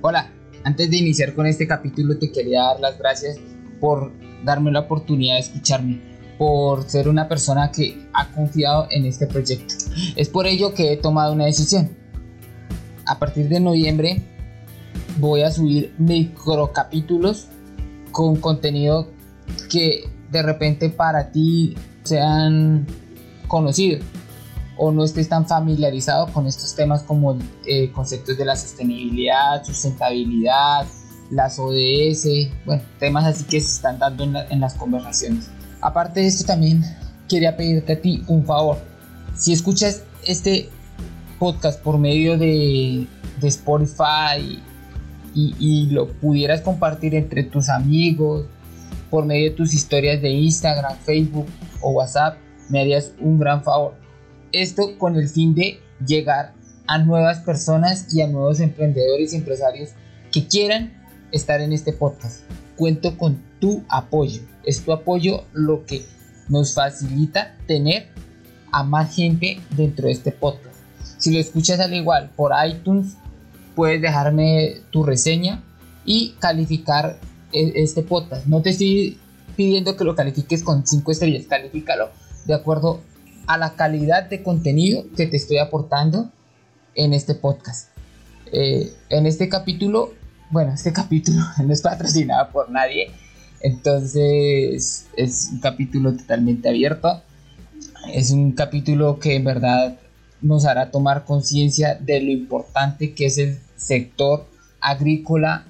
Hola, antes de iniciar con este capítulo te quería dar las gracias por darme la oportunidad de escucharme, por ser una persona que ha confiado en este proyecto. Es por ello que he tomado una decisión. A partir de noviembre voy a subir microcapítulos con contenido que de repente para ti sean conocidos o no estés tan familiarizado con estos temas como eh, conceptos de la sostenibilidad, sustentabilidad, las ODS, bueno, temas así que se están dando en, las conversaciones. Aparte de esto también quería pedirte a ti un favor. Si escuchas este podcast por medio de, de Spotify y, y, lo pudieras compartir entre tus amigos, por medio de tus historias de Instagram, Facebook o WhatsApp, me harías un gran favor esto con el fin de llegar a nuevas personas y a nuevos emprendedores y empresarios que quieran estar en este podcast. Cuento con tu apoyo. Es tu apoyo lo que nos facilita tener a más gente dentro de este podcast. Si lo escuchas al igual por iTunes, puedes dejarme tu reseña y calificar e-, este podcast. No te estoy pidiendo que lo califiques con 5 estrellas, califícalo de acuerdo a la calidad de contenido que te estoy aportando en este podcast. Eh, en este capítulo, bueno, este capítulo no es patrocinado por nadie, entonces es un capítulo totalmente abierto. Es un capítulo que en verdad nos hará tomar conciencia de lo importante que es el sector agrícola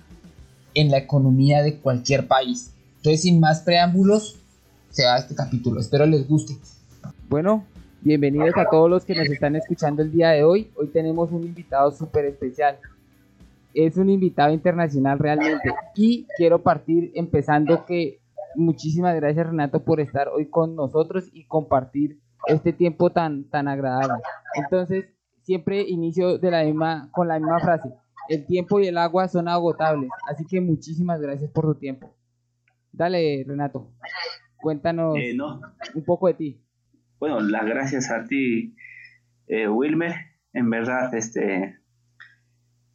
en la economía de cualquier país. Entonces, sin más preámbulos, se va este capítulo. Espero les guste. Bueno, bienvenidos a todos los que nos están escuchando el día de hoy. Hoy tenemos un invitado súper especial. Es un invitado internacional realmente. Y quiero partir empezando que muchísimas gracias Renato por estar hoy con nosotros y compartir este tiempo tan, tan agradable. Entonces, siempre inicio de la misma, con la misma frase. El tiempo y el agua son agotables. Así que muchísimas gracias por tu tiempo. Dale, Renato. Cuéntanos eh, un poco de ti. Bueno, las gracias a ti, eh, Wilmer. En verdad, este,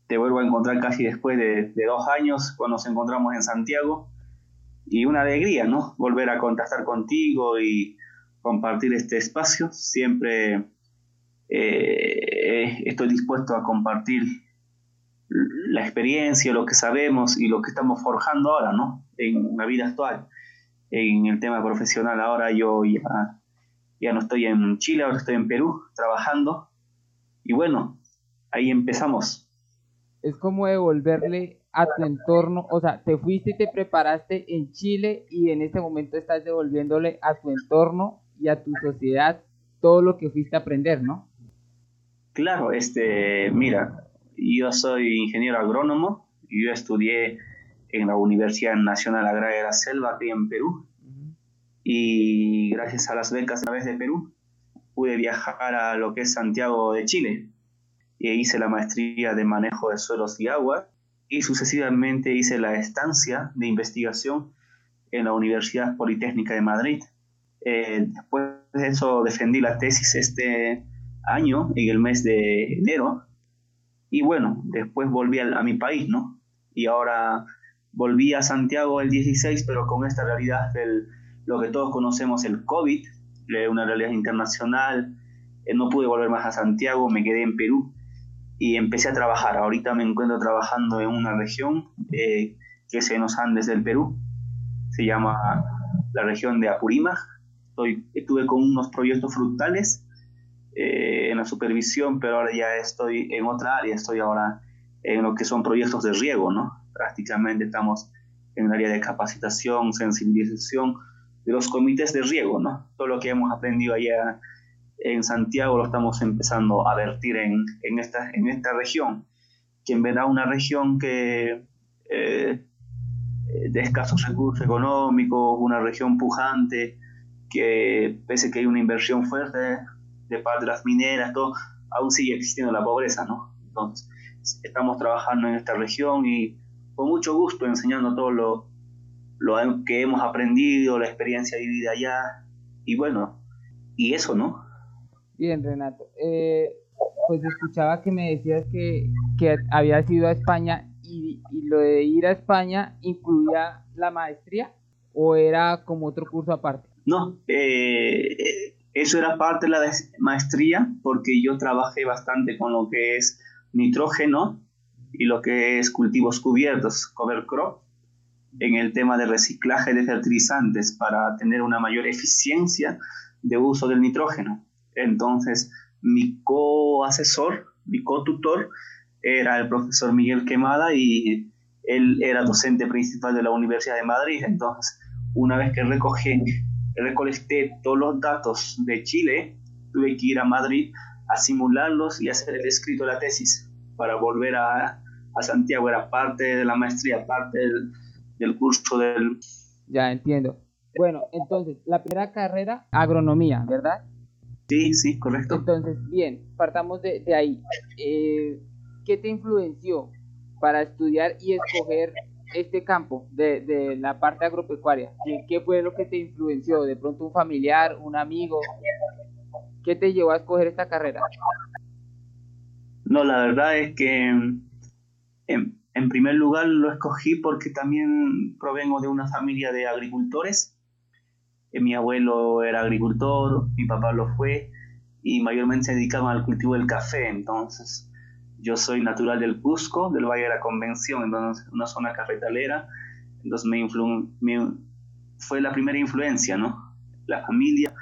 te vuelvo a encontrar casi después de, dos años, cuando nos encontramos en Santiago. Y una alegría, ¿no? Volver a contactar contigo y compartir este espacio. Siempre eh, estoy dispuesto a compartir la experiencia, lo que sabemos y lo que estamos forjando ahora, ¿no? En la vida actual. En el tema profesional ahora yo ya ya no estoy en Chile, ahora estoy en Perú trabajando. Y bueno, ahí empezamos. Es como devolverle a tu entorno, o sea, te fuiste y te preparaste en Chile y en este momento estás devolviéndole a tu entorno y a tu sociedad todo lo que fuiste a aprender, ¿no? Claro, este, mira, yo soy ingeniero agrónomo, yo estudié en la Universidad Nacional Agraria de la Selva aquí en Perú y gracias a las becas a través de Perú pude viajar a lo que es Santiago de Chile y hice la maestría de manejo de suelos y agua y sucesivamente hice la estancia de investigación en la Universidad Politécnica de Madrid. Eh, después de eso defendí la tesis este año, en el mes de enero, y bueno, después volví a, a mi país, ¿no? Y ahora volví a Santiago el 16, pero con esta realidad del lo que todos conocemos, el COVID, una realidad internacional. Eh, no pude volver más a Santiago, me quedé en Perú y empecé a trabajar. Ahorita me encuentro trabajando en una región eh, que es en los Andes del Perú, se llama la región de Apurímac. Estoy, estuve con unos proyectos frutales eh, en la supervisión, pero ahora ya estoy en otra área, estoy ahora en lo que son proyectos de riego, ¿no? Prácticamente estamos en el área de capacitación, sensibilización, de los comités de riego, ¿no? Todo lo que hemos aprendido allá en Santiago lo estamos empezando a vertir en, en, esta, en esta región, que en verdad una región que eh, de escasos recursos económicos, una región pujante, que pese que hay una inversión fuerte de parte de las mineras, todo, aún sigue existiendo la pobreza, ¿no? Entonces, estamos trabajando en esta región y con mucho gusto enseñando todo lo, lo que hemos aprendido, la experiencia vivida allá, y bueno, y eso, ¿no? Bien, Renato. Eh, pues escuchaba que me decías que, que habías ido a España y, ¿Y lo de ir a España incluía la maestría o era como otro curso aparte? No, eh, eso era parte de la maestría porque yo trabajé bastante con lo que es nitrógeno y lo que es cultivos cubiertos, cover crop, en el tema de reciclaje de fertilizantes para tener una mayor eficiencia de uso del nitrógeno. Entonces, mi co-asesor, mi co-tutor, era el profesor Miguel Quemada y él era docente principal de la Universidad de Madrid. Entonces, una vez que recogí, recolecté todos los datos de Chile, tuve que ir a Madrid a simularlos y hacer el escrito de la tesis para volver a, a Santiago. Era parte de la maestría, parte del, del curso del... Ya entiendo. Bueno, entonces, la primera carrera, agronomía, ¿verdad? Sí, sí, correcto. Entonces, bien, partamos de, de ahí. Eh, ¿Qué te influenció para estudiar y escoger este campo de, de la parte agropecuaria? ¿Qué, ¿Qué, fue lo que te influenció? ¿De pronto un familiar, un amigo? ¿Qué te llevó a escoger esta carrera? No, la verdad es que en, en primer lugar lo escogí porque también provengo de una familia de agricultores. Eh, mi abuelo era agricultor, mi papá lo fue y mayormente se dedicaban al cultivo del café. Entonces, yo soy natural del Cusco, del Valle de la Convención, entonces una zona cafetalera. Entonces me, me fue la primera influencia, ¿no? La familia,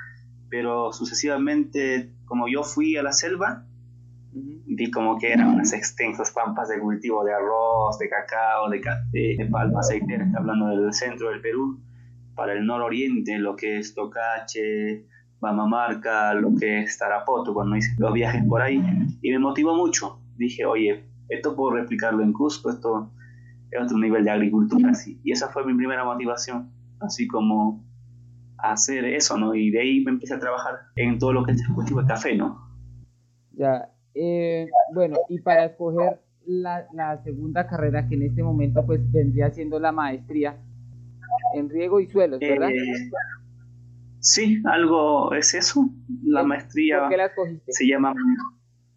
pero sucesivamente, como yo fui a la selva, Vi como que eran unas extensas pampas de cultivo de arroz, de cacao, de café, de palma aceitera, hablando del centro del Perú, para el nororiente, lo que es Tocache, Bamamarca, lo que es Tarapoto, cuando hice los viajes por ahí, y me motivó mucho. Dije, oye, esto puedo replicarlo en Cusco, esto es otro nivel de agricultura. Y esa fue mi primera motivación, así como hacer eso, ¿no? Y de ahí me empecé a trabajar en todo lo que es el cultivo de café, ¿no? Ya, eh, bueno, y para escoger la, la, segunda carrera, que en este momento pues vendría siendo la maestría en riego y suelos, ¿verdad? Eh, sí, algo es eso. La maestría qué la se llama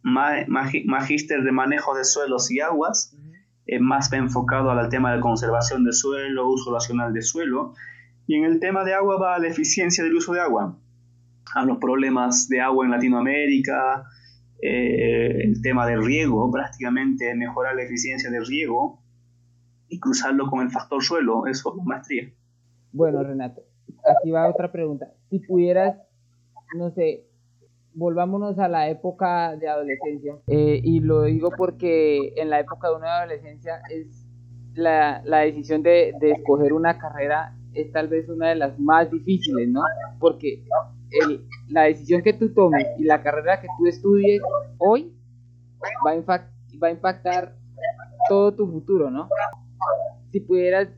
Magíster de Manejo de Suelos y Aguas, es más enfocado al tema de conservación de suelo, uso racional de suelo, y en el tema de agua va a la eficiencia del uso de agua, a los problemas de agua en Latinoamérica, eh, el tema del riego, prácticamente mejorar la eficiencia del riego y cruzarlo con el factor suelo, eso es maestría. Bueno, Renato, aquí va otra pregunta. Si pudieras, no sé, volvámonos a la época de adolescencia, eh, y lo digo porque en la época de una adolescencia es la, la decisión de, de escoger una carrera es tal vez una de las más difíciles, ¿no? Porque el, la decisión que tú tomes y la carrera que tú estudies hoy va a, va a impactar todo tu futuro, ¿no? Si pudieras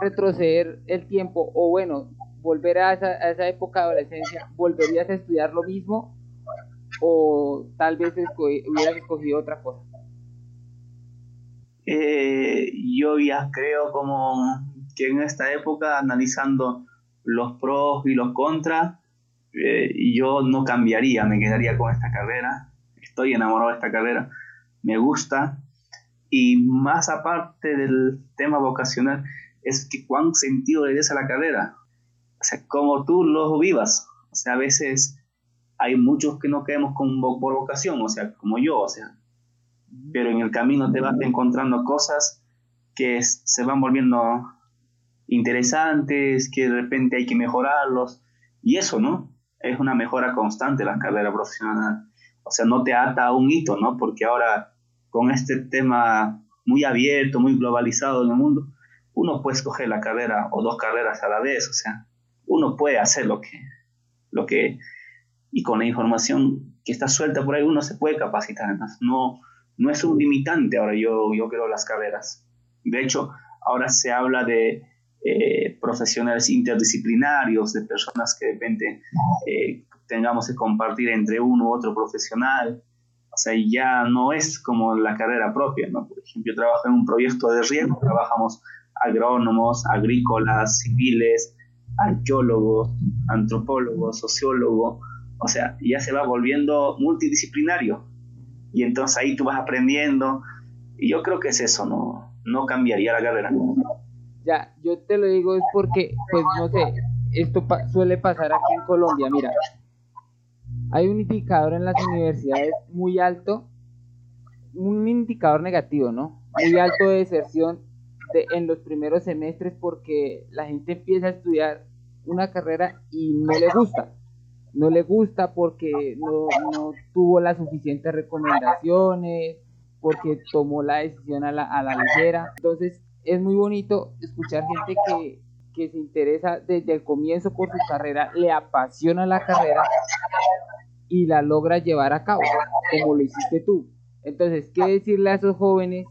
retroceder el tiempo o bueno, volver a esa, a esa época de adolescencia, ¿volverías a estudiar lo mismo o tal vez hubieras escogido otra cosa? Eh, yo ya creo como que en esta época, analizando los pros y los contras, eh, yo no cambiaría, me quedaría con esta carrera. Estoy enamorado de esta carrera, me gusta. Y más aparte del tema vocacional, es que cuán sentido le des a la carrera. O sea, como tú lo vivas. O sea, a veces hay muchos que no quedamos con, por vocación, o sea, como yo, o sea. Pero en el camino te vas encontrando cosas que se van volviendo interesantes, que de repente hay que mejorarlos. Y eso, ¿no? Es una mejora constante la carrera profesional. O sea, no te ata a un hito, ¿no? Porque ahora con este tema muy abierto, muy globalizado en el mundo, uno puede escoger la carrera o dos carreras a la vez, o sea, uno puede hacer lo que, lo que, y con la información que está suelta por ahí, uno se puede capacitar, además, no, no es un limitante ahora yo, yo creo las carreras. De hecho, ahora se habla de eh, profesionales interdisciplinarios, de personas que de repente eh, tengamos que compartir entre uno u otro profesional. O sea, ya no es como la carrera propia, ¿no? Por ejemplo, yo trabajo en un proyecto de riego, trabajamos agrónomos, agrícolas, civiles, arqueólogos, antropólogos, sociólogos, o sea, ya se va volviendo multidisciplinario. Y entonces ahí tú vas aprendiendo Y yo creo que es eso, no, no cambiaría la carrera. Ya, yo te lo digo es porque, pues no sé, esto suele pasar aquí en Colombia, mira, hay un indicador en las universidades muy alto, un indicador negativo, ¿no? Muy alto de deserción de, en los primeros semestres porque la gente empieza a estudiar una carrera y no le gusta. No le gusta porque no, no tuvo las suficientes recomendaciones, porque tomó la decisión a la, a la ligera. Entonces es muy bonito escuchar gente que, que se interesa desde el comienzo por su carrera, le apasiona la carrera y la logra llevar a cabo, como lo hiciste tú. Entonces, ¿qué decirle a esos jóvenes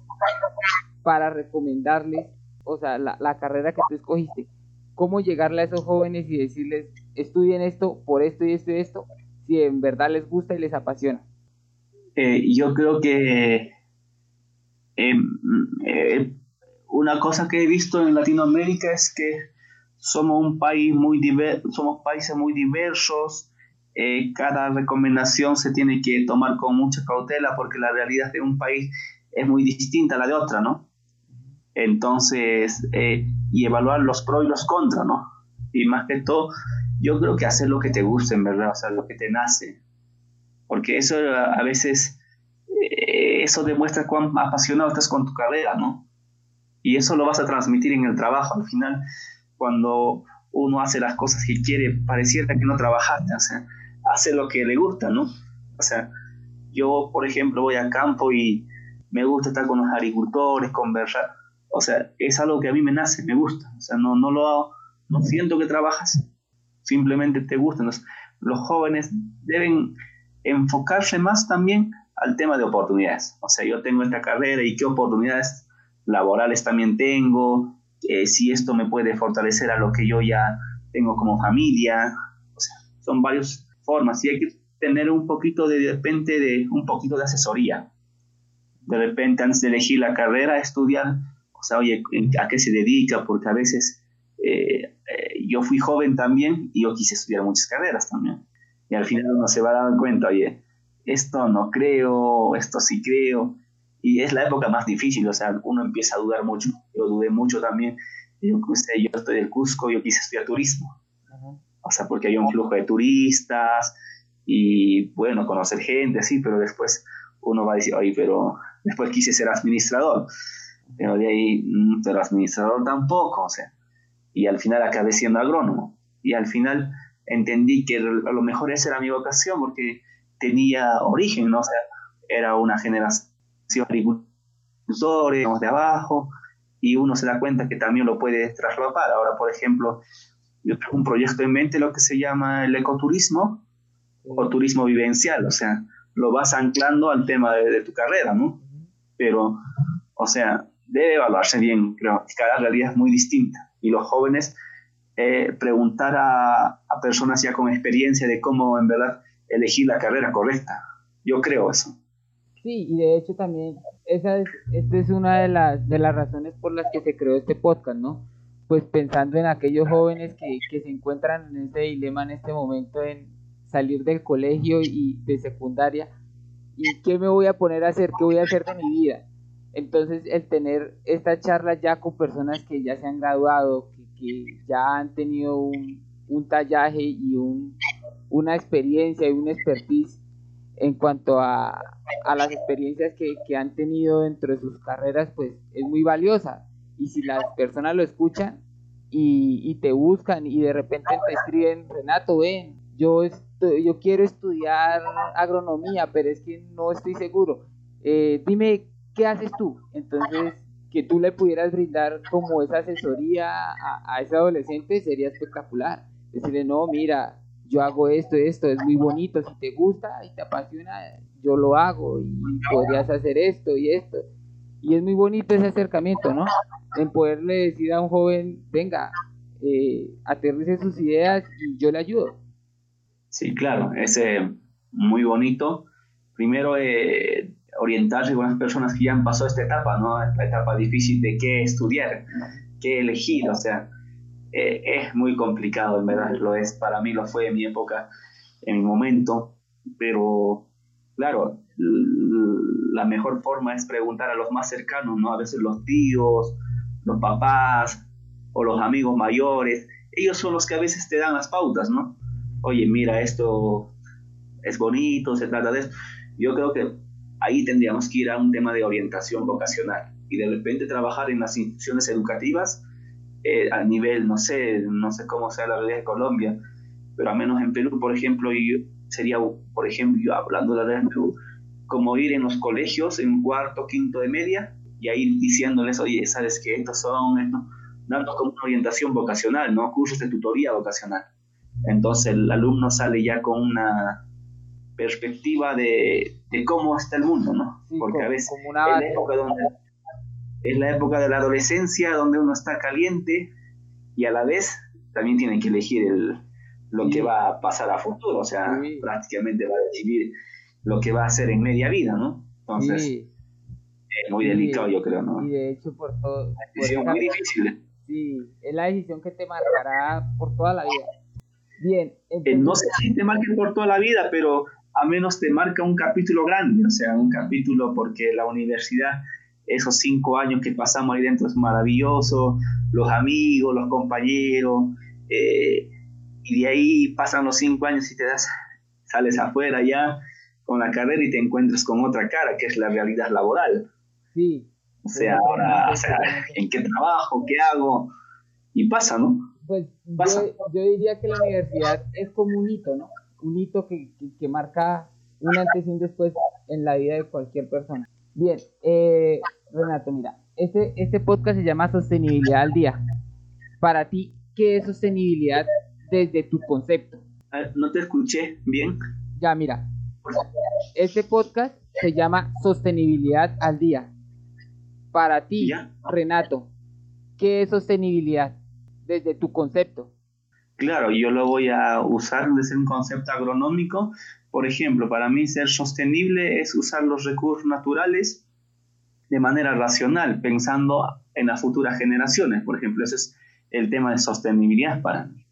para recomendarles, o sea, la, carrera que tú escogiste? ¿Cómo llegarle a esos jóvenes y decirles, estudien esto por esto y esto y esto, si en verdad les gusta y les apasiona? Eh, yo creo que em, eh, una cosa que he visto en Latinoamérica es que somos un país muy diverso, somos países muy diversos, eh, cada recomendación se tiene que tomar con mucha cautela porque la realidad de un país es muy distinta a la de otra, ¿no? Entonces, eh, y evaluar los pros y los contras, ¿no? Y más que todo, yo creo que hacer lo que te guste, en verdad, o sea, lo que te nace. Porque eso a veces, eh, eso demuestra cuán apasionado estás con tu carrera, ¿no? Y eso lo vas a transmitir en el trabajo. Al final, cuando uno hace las cosas que quiere, pareciera que no trabajaste, o sea, hace lo que le gusta, ¿no? O sea, yo, por ejemplo, voy al campo y me gusta estar con los agricultores, conversar. O sea, es algo que a mí me nace, me gusta. O sea, no, no lo hago, no siento que trabajas, simplemente te gusta. Entonces, los jóvenes deben enfocarse más también al tema de oportunidades. O sea, yo tengo esta carrera y qué oportunidades laborales también tengo, eh, si esto me puede fortalecer a lo que yo ya tengo como familia. O sea, son varios formas y hay que tener un poquito de, de repente de un poquito de asesoría. De repente antes de elegir la carrera, estudiar, o sea, oye, ¿a qué se dedica? Porque a veces eh, eh, yo fui joven también y yo quise estudiar muchas carreras también. Y al final uno se va a dar cuenta, oye, esto no creo, esto sí creo. Y es la época más difícil, o sea, uno empieza a dudar mucho. Yo dudé mucho también. Yo, yo estoy del Cusco, yo quise estudiar turismo o sea, porque hay un flujo de turistas y bueno, conocer gente, sí, pero después uno va a decir, oye, pero después quise ser administrador, pero de ahí, mm, pero administrador tampoco, o sea, y al final acabé siendo agrónomo, y al final entendí que a lo mejor esa era mi vocación porque tenía origen, ¿no? O sea, era una generación agricultores, de abajo, y uno se da cuenta que también lo puede traslapar. Ahora, por ejemplo, yo tengo un proyecto en mente, lo que se llama el ecoturismo o turismo vivencial, o sea, lo vas anclando al tema de, tu carrera, ¿no? Pero, o sea, debe evaluarse bien, creo cada realidad es muy distinta y los jóvenes eh, preguntar a, a, personas ya con experiencia de cómo en verdad elegir la carrera correcta. Yo creo eso. Sí, y de hecho también esa es, esta es una de las, de las razones por las que se creó este podcast, ¿no? pues pensando en aquellos jóvenes que, se encuentran en este dilema en este momento en salir del colegio y de secundaria y qué me voy a poner a hacer, qué voy a hacer de mi vida. Entonces el tener esta charla ya con personas que ya se han graduado, que, ya han tenido un, tallaje y un, una experiencia y un expertise en cuanto a, a las experiencias que, que han tenido dentro de sus carreras, pues es muy valiosa y si las personas lo escuchan y, te buscan y de repente te escriben, Renato, ven, yo, yo quiero estudiar agronomía, pero es que no estoy seguro. Eh, dime, ¿qué haces tú? Entonces, que tú le pudieras brindar como esa asesoría a, a ese adolescente sería espectacular. Decirle, no, mira, yo hago esto, esto, es muy bonito, si te gusta y te apasiona, yo lo hago y podrías hacer esto y esto. Y es muy bonito ese acercamiento, ¿no? En poderle decir a un joven, venga, eh, aterrice sus ideas y yo le ayudo. Sí, claro, es eh, muy bonito. Primero, eh, orientarse con las personas que ya han pasado esta etapa, ¿no? Esta etapa difícil de qué estudiar, qué elegir, o sea, eh, es muy complicado, en verdad, lo es, para mí lo fue en mi época, en mi momento, pero claro, la mejor forma es preguntar a los más cercanos, ¿no? A veces los tíos, los papás o los amigos mayores, ellos son los que a veces te dan las pautas, ¿no? Oye, mira, esto es bonito, se trata de esto. Yo creo que ahí tendríamos que ir a un tema de orientación vocacional y de repente trabajar en las instituciones educativas eh, a nivel, no sé, no sé cómo sea la realidad de Colombia, pero al menos en Perú, por ejemplo, y sería, por ejemplo, hablando de la Perú, como ir en los colegios en cuarto, quinto de media y ahí diciéndoles, oye, ¿sabes qué? Estos son, dando como una orientación vocacional, ¿no? Cursos de tutoría vocacional. Entonces el alumno sale ya con una perspectiva de, de cómo está el mundo, ¿no? Porque a veces es, la época donde, es la época de la adolescencia donde uno está caliente y a la vez también tiene que elegir el, lo que va a pasar a futuro, o sea, prácticamente va a decidir lo que va a hacer en media vida, ¿no? Entonces, es muy delicado, yo creo, ¿no? Y de hecho, por todo. Es muy difícil. Sí, es la decisión que te marcará por toda la vida. Bien. Eh, no sé si te marque por toda la vida, pero a menos te marca un capítulo grande, o sea, un capítulo porque la universidad, esos cinco años que pasamos ahí dentro es maravilloso, los amigos, los compañeros, eh, y de ahí pasan los cinco años y te das, sales afuera ya con la carrera y te encuentras con otra cara, que es la realidad laboral. Sí. O sea, ahora, o sea, ¿en qué trabajo? ¿Qué hago? Y pasa, ¿no? Pues Yo, yo, diría que la universidad es como un hito, ¿no? Un hito que, que, marca un antes y un después en la vida de cualquier persona. Bien, eh, Renato, mira, este, este podcast se llama Sostenibilidad al Día. Para ti, ¿qué es sostenibilidad desde tu concepto? No te escuché bien. Ya, mira, este podcast se llama Sostenibilidad al Día. Para ti, Renato, ¿qué es sostenibilidad desde tu concepto? Claro, yo lo voy a usar desde un concepto agronómico. Por ejemplo, para mí ser sostenible es usar los recursos naturales de manera racional, pensando en las futuras generaciones. Por ejemplo, ese es el tema de sostenibilidad para mí,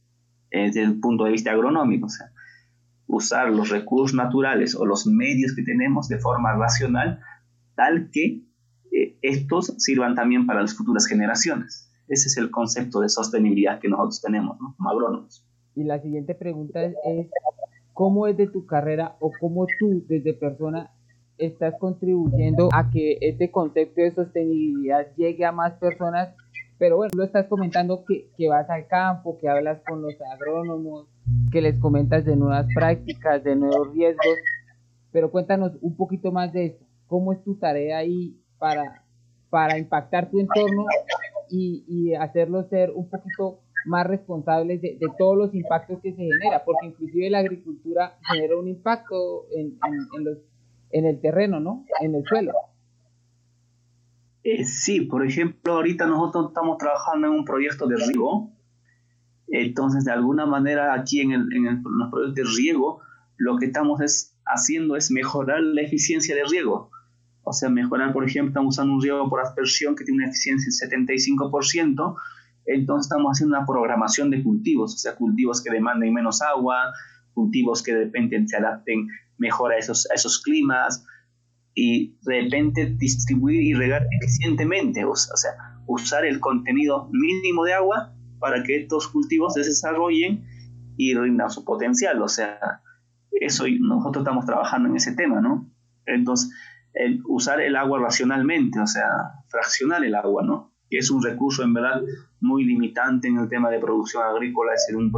desde el punto de vista agronómico. O sea, usar los recursos naturales o los medios que tenemos de forma racional, tal que eh, estos sirvan también para las futuras generaciones. Ese es el concepto de sostenibilidad que nosotros tenemos ¿no? como agrónomos. Y la siguiente pregunta es, ¿cómo es de tu carrera o cómo tú desde persona estás contribuyendo a que este concepto de sostenibilidad llegue a más personas? Pero bueno, lo estás comentando que, que vas al campo, que hablas con los agrónomos, que les comentas de nuevas prácticas, de nuevos riesgos, pero cuéntanos un poquito más de esto. ¿Cómo es tu tarea ahí para, para impactar tu entorno y, y hacerlo ser un poquito más responsables de, todos los impactos que se genera? Porque inclusive la agricultura genera un impacto en, en, los, en el terreno, ¿no? En el suelo. Eh, sí, por ejemplo, ahorita nosotros estamos trabajando en un proyecto de riego entonces, de alguna manera, aquí en, el, en, los proyectos de riego, lo que estamos es, haciendo es mejorar la eficiencia de riego. O sea, mejorar, por ejemplo, estamos usando un riego por aspersión que tiene una eficiencia del 75%, entonces estamos haciendo una programación de cultivos, o sea, cultivos que demanden menos agua, cultivos que de repente se adapten mejor a esos, a esos climas, y de repente distribuir y regar eficientemente, o sea, usar el contenido mínimo de agua para que estos cultivos se desarrollen y rindan su potencial. O sea, eso nosotros estamos trabajando en ese tema, ¿no? Entonces, usar el agua racionalmente, o sea, fraccionar el agua, ¿no? Es un recurso en verdad muy limitante en el tema de producción agrícola, es un,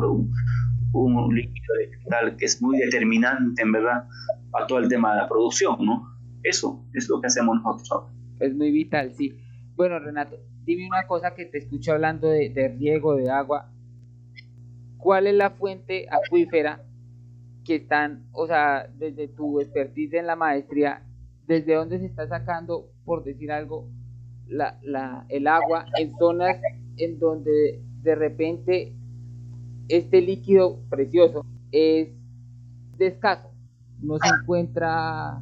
un líquido vegetal que es muy determinante en verdad para todo el tema de la producción, ¿no? Eso es lo que hacemos nosotros ahora. Es muy vital, sí. Bueno, Renato, dime una cosa que te escucho hablando de, riego de agua. ¿Cuál es la fuente acuífera que están, o sea, desde tu expertise en la maestría, desde dónde se está sacando, por decir algo, la, la, el agua en zonas en donde de repente este líquido precioso es de escaso, no se encuentra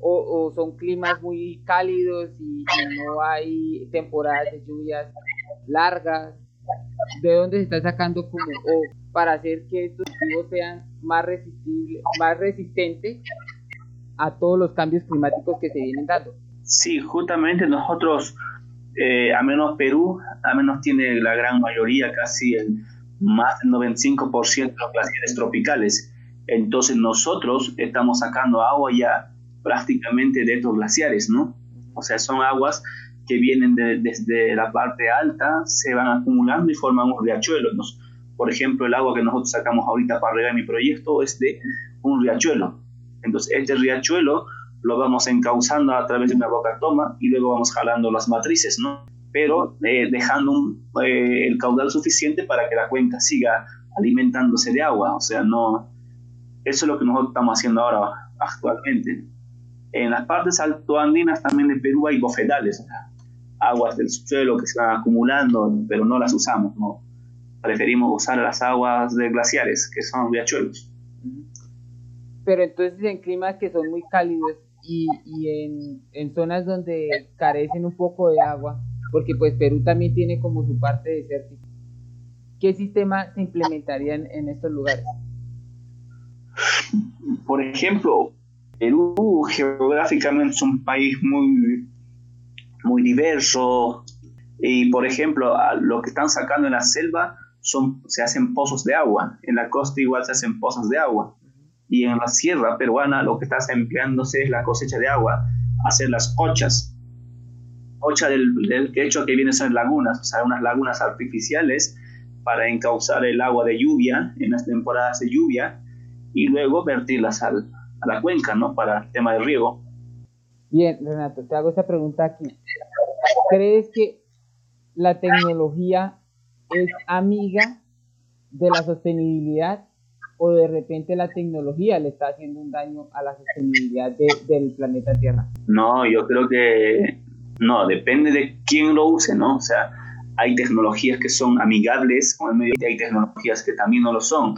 o, son climas muy cálidos y, no hay temporadas de lluvias largas. ¿De dónde se está sacando como para hacer que estos cultivos sean más resistibles, más resistentes a todos los cambios climáticos que se vienen dando. Sí, justamente nosotros, eh, a menos Perú, a menos tiene la gran mayoría, casi el más del 95% de los glaciares tropicales. Entonces nosotros estamos sacando agua ya prácticamente de estos glaciares, ¿no? O sea, son aguas que vienen desde la parte alta, se van acumulando y forman un riachuelo. Por ejemplo, el agua que nosotros sacamos ahorita para regar mi proyecto es de un riachuelo. Entonces, este riachuelo lo vamos encauzando a través de una boca toma y luego vamos jalando las matrices, ¿no? Pero eh, dejando eh, el caudal suficiente para que la cuenca siga alimentándose de agua. O sea, no. Eso es lo que nosotros estamos haciendo ahora, actualmente. En las partes altoandinas también de Perú hay bofedales, aguas del suelo que se van acumulando, pero no las usamos, ¿no? Preferimos usar las aguas de glaciares, que son riachuelos. Pero entonces en climas que son muy cálidos y, y en, zonas donde carecen un poco de agua, porque pues Perú también tiene como su parte desértica, ¿qué sistema se implementaría en, en estos lugares? Por ejemplo, Perú geográficamente es un país muy, muy diverso. Y, por ejemplo, lo que están sacando en la selva son, se hacen pozos de agua, en la costa igual se hacen pozos de agua. Y en la sierra peruana lo que está empleándose es la cosecha de agua, hacer las cochas. Cocha del, del hecho que vienen ser lagunas, o sea, unas lagunas artificiales para encauzar el agua de lluvia en las temporadas de lluvia y luego vertirlas al, a la cuenca, ¿no? Para el tema del riego. Bien, Renato, te hago esta pregunta aquí. ¿Crees que la tecnología es amiga de la sostenibilidad o de repente la tecnología le está haciendo un daño a la sostenibilidad del planeta Tierra? No, yo creo que no, depende de quién lo use, ¿no? O sea, hay tecnologías que son amigables con el medio y hay tecnologías que también no lo son.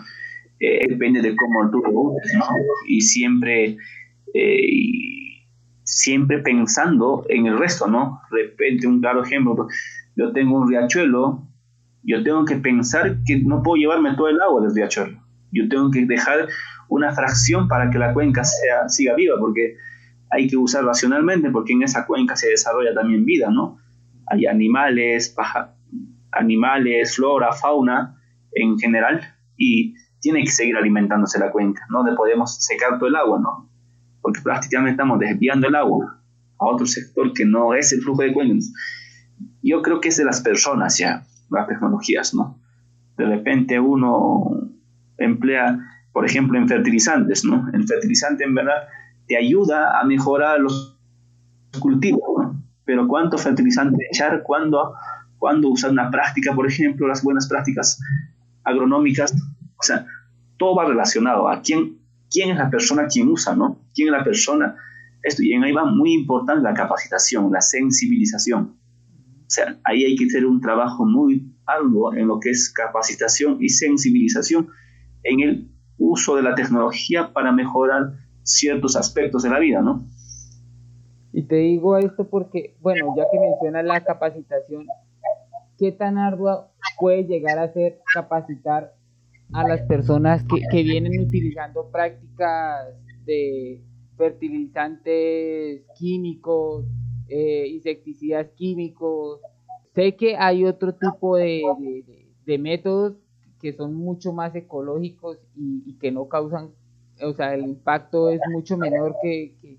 Eh, depende de cómo tú lo uses, ¿no? Y siempre, eh, siempre pensando en el resto, ¿no? De repente, un claro ejemplo, yo tengo un riachuelo, yo tengo que pensar que no puedo llevarme todo el agua del riachuelo. Yo tengo que dejar una fracción para que la cuenca sea, siga viva, porque hay que usar racionalmente, porque en esa cuenca se desarrolla también vida, ¿no? Hay animales, animales, flora, fauna en general, y tiene que seguir alimentándose la cuenca, no le podemos secar todo el agua, ¿no? Porque prácticamente estamos desviando el agua a otro sector que no es el flujo de cuencas. Yo creo que es de las personas ya, las tecnologías, ¿no? De repente uno emplea, por ejemplo, en fertilizantes, ¿no? El fertilizante en verdad te ayuda a mejorar los cultivos, ¿no? Pero ¿cuánto fertilizante echar? ¿Cuándo, ¿Cuándo usar una práctica, por ejemplo, las buenas prácticas agronómicas o sea, todo va relacionado a quién, quién es la persona quien usa, ¿no? ¿Quién es la persona? Esto, y en ahí va muy importante la capacitación, la sensibilización. O sea, ahí hay que hacer un trabajo muy arduo en lo que es capacitación y sensibilización en el uso de la tecnología para mejorar ciertos aspectos de la vida, ¿no? Y te digo esto porque, bueno, ya que mencionas la capacitación, ¿qué tan ardua puede llegar a ser capacitar a las personas que, que vienen utilizando prácticas de fertilizantes químicos, eh, insecticidas químicos. Sé que hay otro tipo de, de, métodos que son mucho más ecológicos y, que no causan, o sea, el impacto es mucho menor que, que,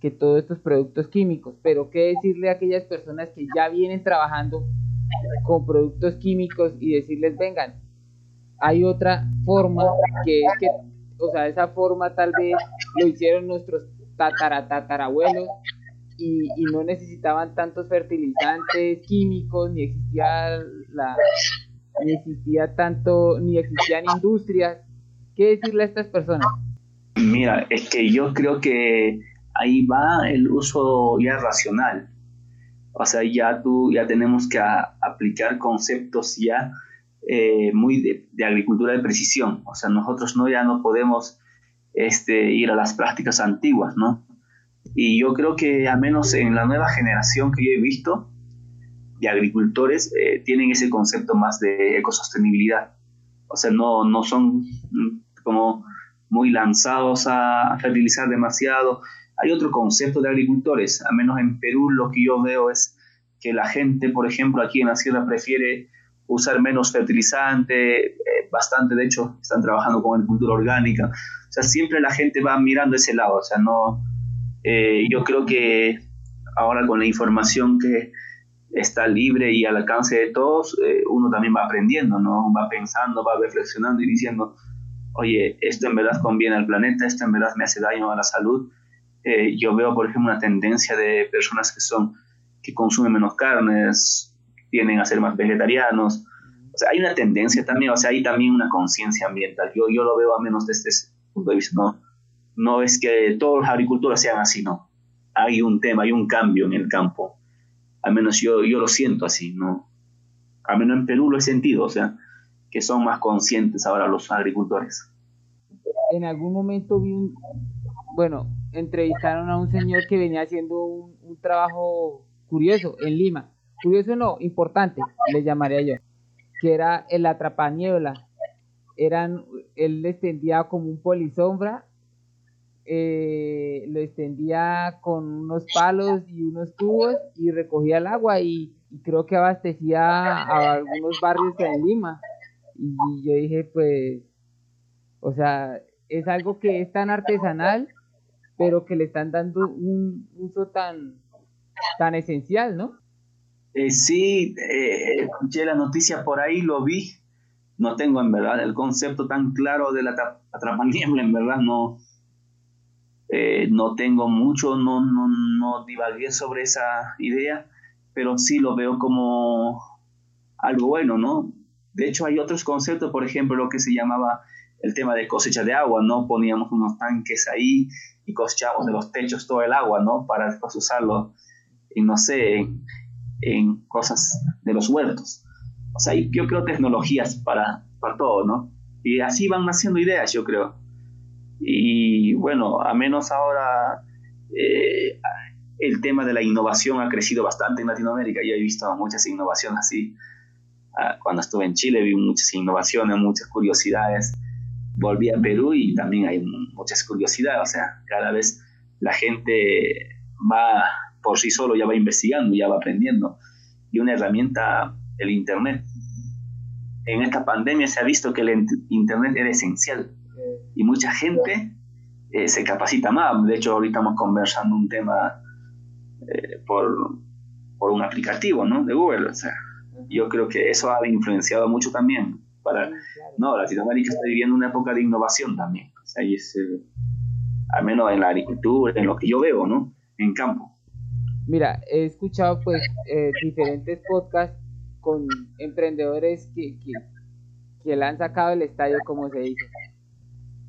que todos estos productos químicos. Pero qué decirle a aquellas personas que ya vienen trabajando con productos químicos y decirles, vengan, hay otra forma que es que, o sea, esa forma tal vez lo hicieron nuestros tataratatarabuelos y, no necesitaban tantos fertilizantes químicos, ni existía la, ni existía tanto, ni existían industrias. ¿Qué decirle a estas personas? Mira, es que yo creo que ahí va el uso ya racional. O sea, ya tú, ya tenemos que aplicar conceptos ya eh, muy de, agricultura de precisión. O sea, nosotros no ya no podemos este, ir a las prácticas antiguas, ¿no? Y yo creo que al menos en la nueva generación que yo he visto de agricultores eh, tienen ese concepto más de ecosostenibilidad. O sea, no, no son mm, como muy lanzados a fertilizar demasiado. Hay otro concepto de agricultores, al menos en Perú lo que yo veo es que la gente, por ejemplo, aquí en la sierra prefiere usar menos fertilizante, eh, bastante, de hecho, están trabajando con agricultura orgánica. O sea, siempre la gente va mirando ese lado, o sea, no, eh, yo creo que ahora con la información que está libre y al alcance de todos, eh, uno también va aprendiendo, ¿no? Va pensando, va reflexionando y diciendo, oye, esto en verdad conviene al planeta, esto en verdad me hace daño a la salud. yo veo, por ejemplo, una tendencia de personas que son, que consumen menos carnes, tienen a ser más vegetarianos. O sea, hay una tendencia también, o sea, hay también una conciencia ambiental. Yo, yo lo veo a menos desde ese punto de vista, ¿no? No es que todos los agricultores sean así, no. Hay un tema, hay un cambio en el campo. Al menos yo, yo lo siento así, ¿no? Al menos en Perú lo he sentido, o sea, que son más conscientes ahora los agricultores. En algún momento vi un, bueno, entrevistaron a un señor que venía haciendo un, un trabajo curioso en Lima curioso no, importante, le llamaría yo, que era el atrapaniebla. Eran, él le extendía como un polisombra, eh, lo extendía con unos palos y unos tubos y recogía el agua y, creo que abastecía a algunos barrios en Lima. Y yo dije, pues, o sea, es algo que es tan artesanal, pero que le están dando un uso tan, tan esencial, ¿no? Eh, sí, eh, escuché la noticia por ahí, lo vi. No tengo en verdad el concepto tan claro de la atrapaniebla, en verdad no, eh, no tengo mucho, no, no, no divagué sobre esa idea, pero sí lo veo como algo bueno, ¿no? De hecho, hay otros conceptos, por ejemplo, lo que se llamaba el tema de cosecha de agua, ¿no? Poníamos unos tanques ahí y cosechábamos de los techos todo el agua, ¿no? Para después usarlo, y no sé, en cosas de los huertos. O sea, yo creo tecnologías para, para todo, ¿no? Y así van naciendo ideas, yo creo. Y bueno, a menos ahora eh, el tema de la innovación ha crecido bastante en Latinoamérica. Yo he visto muchas innovaciones así. Ah, cuando estuve en Chile vi muchas innovaciones, muchas curiosidades. Volví a Perú y también hay muchas curiosidades. O sea, cada vez la gente va por sí solo ya va investigando, ya va aprendiendo. Y una herramienta, el Internet. En esta pandemia se ha visto que el Internet era esencial y mucha gente eh, se capacita más. De hecho, ahorita estamos conversando un tema eh, por, por, un aplicativo ¿no? de Google. O sea, yo creo que eso ha influenciado mucho también. Para, no, Latinoamérica está viviendo una época de innovación también. O sea, y es, eh, al menos en la agricultura, en lo que yo veo, ¿no? En campo. Mira, he escuchado pues eh, diferentes podcasts con emprendedores que, que, que le han sacado el estadio, como se dice,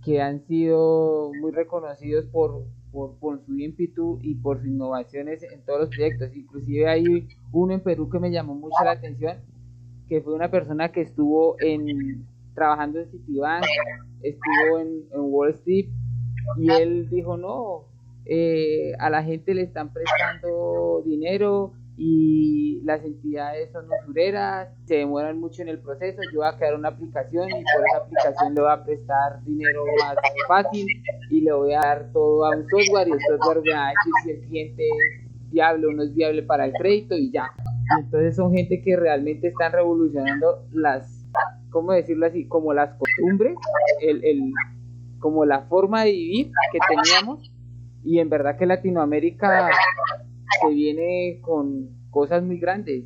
que han sido muy reconocidos por, por, por, su ímpetu y por sus innovaciones en todos los proyectos. Inclusive hay uno en Perú que me llamó mucho la atención, que fue una persona que estuvo en trabajando en Citibank, estuvo en, en Wall Street y él dijo, no, eh, a la gente le están prestando dinero y las entidades son usureras, se demoran mucho en el proceso, yo voy a crear una aplicación y por esa aplicación le voy a prestar dinero más fácil y le voy a dar todo a un software y el software me va a decir si el cliente es viable o no es viable para el crédito y ya. Entonces son gente que realmente están revolucionando las, ¿cómo decirlo así? Como las costumbres, el, el, como la forma de vivir que teníamos y en verdad que Latinoamérica se viene con cosas muy grandes.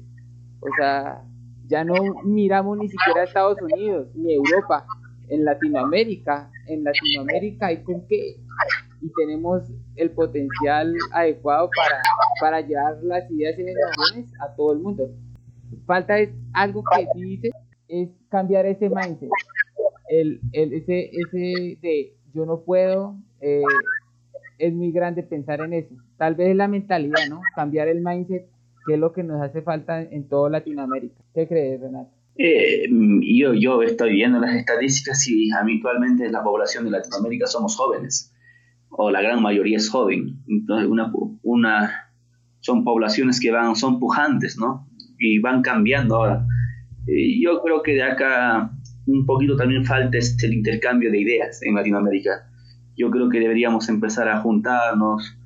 O sea, ya no miramos ni siquiera a Estados Unidos ni Europa. En Latinoamérica, en Latinoamérica hay con qué y tenemos el potencial adecuado para, para llevar las ideas y innovaciones a todo el mundo. Falta es algo que sí dice, es cambiar ese mindset, el, el, ese, ese de yo no puedo, eh, es muy grande pensar en eso. Tal vez la mentalidad, ¿no? Cambiar el mindset, que es lo que nos hace falta en toda Latinoamérica. ¿Qué crees, Renato? Eh, yo, yo estoy viendo las estadísticas y habitualmente la población de Latinoamérica somos jóvenes, o la gran mayoría es joven. Entonces, una, una, son poblaciones que van, son pujantes, ¿no? Y van cambiando ahora. yo creo que de acá un poquito también falta este, el intercambio de ideas en Latinoamérica. Yo creo que deberíamos empezar a juntarnos,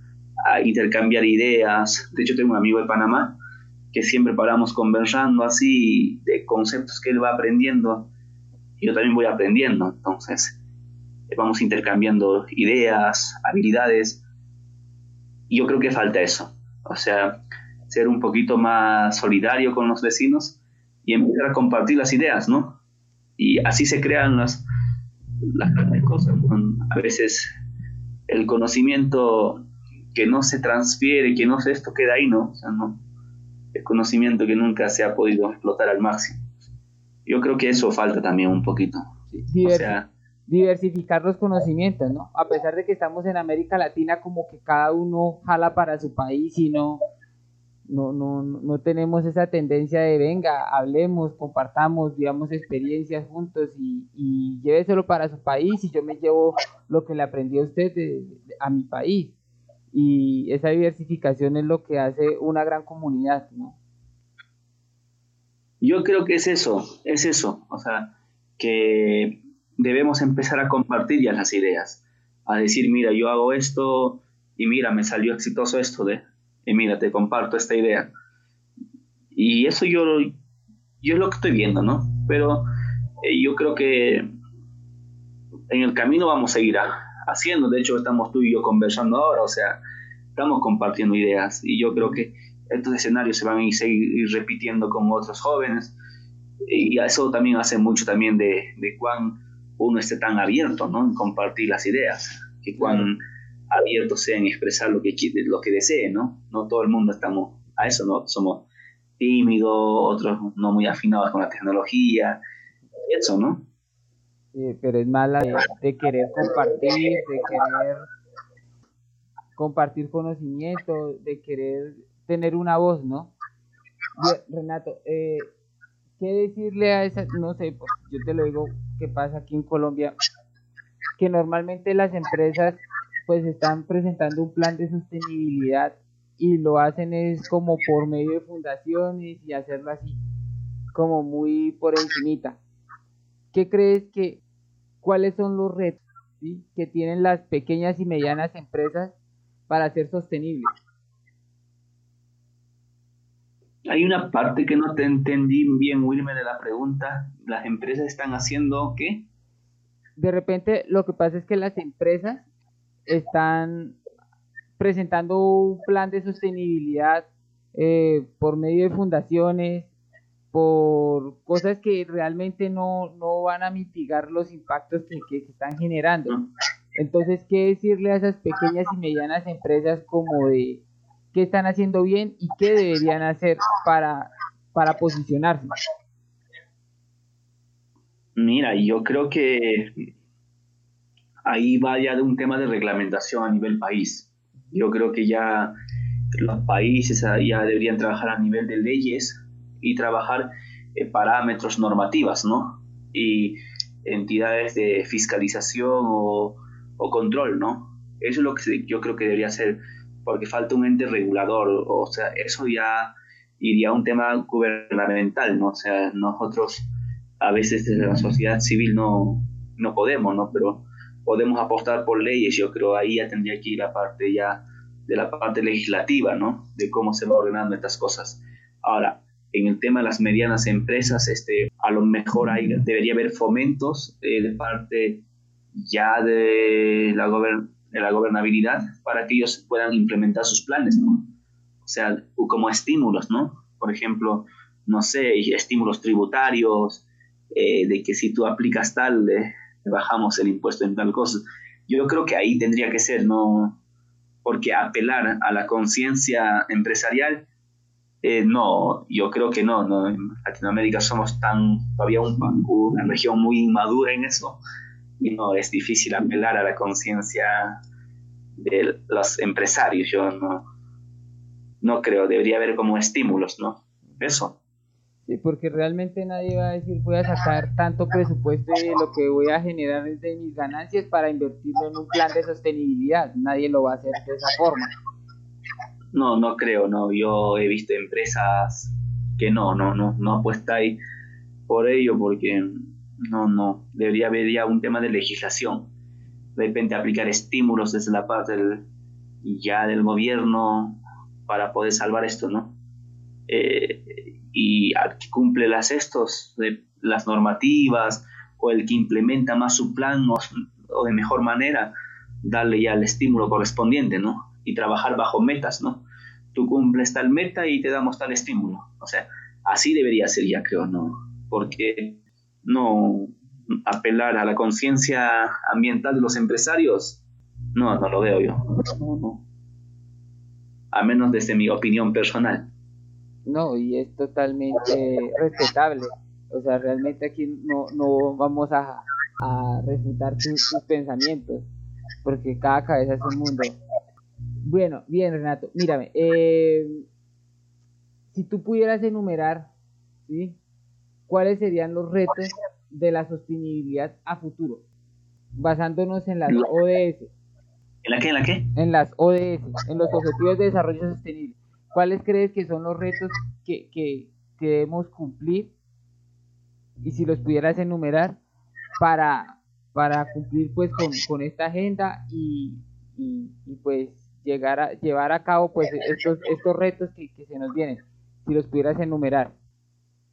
a intercambiar ideas. De hecho, tengo un amigo de Panamá que siempre paramos conversando así de conceptos que él va aprendiendo y yo también voy aprendiendo. Entonces, vamos intercambiando ideas, habilidades. Y yo creo que falta eso. O sea, ser un poquito más solidario con los vecinos y empezar a compartir las ideas, ¿no? Y así se crean las, las grandes cosas. A veces el conocimiento que no se transfiere, que no se esto queda ahí, ¿no? O sea, no. El conocimiento que nunca se ha podido explotar al máximo. Yo creo que eso falta también un poquito. o sea, diversificar los conocimientos, ¿no? A pesar de que estamos en América Latina, como que cada uno jala para su país y no, no, no, no tenemos esa tendencia de venga, hablemos, compartamos, digamos experiencias juntos y, y lléveselo para su país y yo me llevo lo que le aprendí a usted a mi país. Y esa diversificación es lo que hace una gran comunidad, ¿no? Yo creo que es eso, es eso, o sea, que debemos empezar a compartir ya las ideas, a decir, mira, yo hago esto y mira, me salió exitoso esto de y mira, te comparto esta idea. Y eso yo, yo es lo que estoy viendo, ¿no? Pero eh, yo creo que en el camino vamos a seguir haciendo. De hecho, estamos tú y yo conversando ahora, o sea, estamos compartiendo ideas. Y yo creo que estos escenarios se van a ir, seguir repitiendo con otros jóvenes. Y eso también hace mucho también de, de cuán uno esté tan abierto, ¿no? En compartir las ideas. Que cuán abiertos en expresar lo que, lo que desee, ¿no? No todo el mundo estamos a eso, ¿no? Somos tímidos, otros no muy afinados con la tecnología, eso, ¿no? Sí, pero es mala de, querer compartir, de querer compartir conocimiento, de querer tener una voz, ¿no? Renato, eh, ¿qué decirle a esa, no sé, yo te lo digo, ¿qué pasa aquí en Colombia? Que normalmente las empresas pues están presentando un plan de sostenibilidad y lo hacen es como por medio de fundaciones y hacerlo así como muy por encimita. ¿Qué crees que cuáles son los retos que tienen las pequeñas y medianas empresas para ser sostenibles? Hay una parte que no te entendí bien, Wilmer, de la pregunta. ¿Las empresas están haciendo qué? De repente lo que pasa es que las empresas están presentando un plan de sostenibilidad eh, por medio de fundaciones, por cosas que realmente no, van a mitigar los impactos que, que, se están generando. Entonces, ¿qué decirle a esas pequeñas y medianas empresas como de qué están haciendo bien y qué deberían hacer para, para posicionarse? Mira, yo creo que ahí va ya de un tema de reglamentación a nivel país. Yo creo que ya los países ya deberían trabajar a nivel de leyes y trabajar eh, parámetros normativas, ¿no? Y entidades de fiscalización o, control, ¿no? Eso es lo que yo creo que debería ser, porque falta un ente regulador, o sea, eso ya iría a un tema gubernamental, ¿no? O sea, nosotros a veces desde la sociedad civil no, no podemos, ¿no? Pero podemos apostar por leyes, yo creo ahí ya tendría que ir la parte ya de la parte legislativa, ¿no? De cómo se va ordenando estas cosas. Ahora, en el tema de las medianas empresas, este, a lo mejor hay, debería haber fomentos eh, de parte ya de la, de la gobernabilidad para que ellos puedan implementar sus planes, ¿no? O sea, como estímulos, ¿no? Por ejemplo, no sé, estímulos tributarios, eh, de que si tú aplicas tal, eh, bajamos el impuesto en tal cosa. Yo creo que ahí tendría que ser, ¿no? Porque apelar a la conciencia empresarial, eh, no, yo creo que no, no. En Latinoamérica somos tan, todavía un, una región muy inmadura en eso, y no, es difícil apelar a la conciencia de los empresarios, yo no, no creo, debería haber como estímulos, ¿no? Eso. Sí, porque realmente nadie va a decir voy a sacar tanto presupuesto de lo que voy a generar de mis ganancias para invertirlo en un plan de sostenibilidad. Nadie lo va a hacer de esa forma. No, no creo, no. Yo he visto empresas que no, no, no, no apuesta ahí por ello porque no, no, debería haber ya un tema de legislación. De repente aplicar estímulos desde la parte del, ya del gobierno para poder salvar esto, ¿no? Eh, y al que cumple las estos, de, las normativas, o el que implementa más su plan o, o, de mejor manera, darle ya el estímulo correspondiente, ¿no? Y trabajar bajo metas, ¿no? Tú cumples tal meta y te damos tal estímulo. O sea, así debería ser ya, creo, ¿no? Porque no apelar a la conciencia ambiental de los empresarios, no, no lo veo yo. A menos desde mi opinión personal. No, y es totalmente respetable. O sea, realmente aquí no, no vamos a, a refutar tus, pensamientos, porque cada cabeza es un mundo. Bueno, bien, Renato, mírame. Eh, si tú pudieras enumerar, ¿sí? ¿Cuáles serían los retos de la sostenibilidad a futuro? Basándonos en las ODS. ¿En la qué? ¿En la qué? En las ODS, en los Objetivos de Desarrollo Sostenible. ¿Cuáles crees que son los retos que, que, debemos cumplir? Y si los pudieras enumerar para, para cumplir pues con, esta agenda y, y, pues llegar a llevar a cabo pues estos, estos retos que, que se nos vienen, si los pudieras enumerar.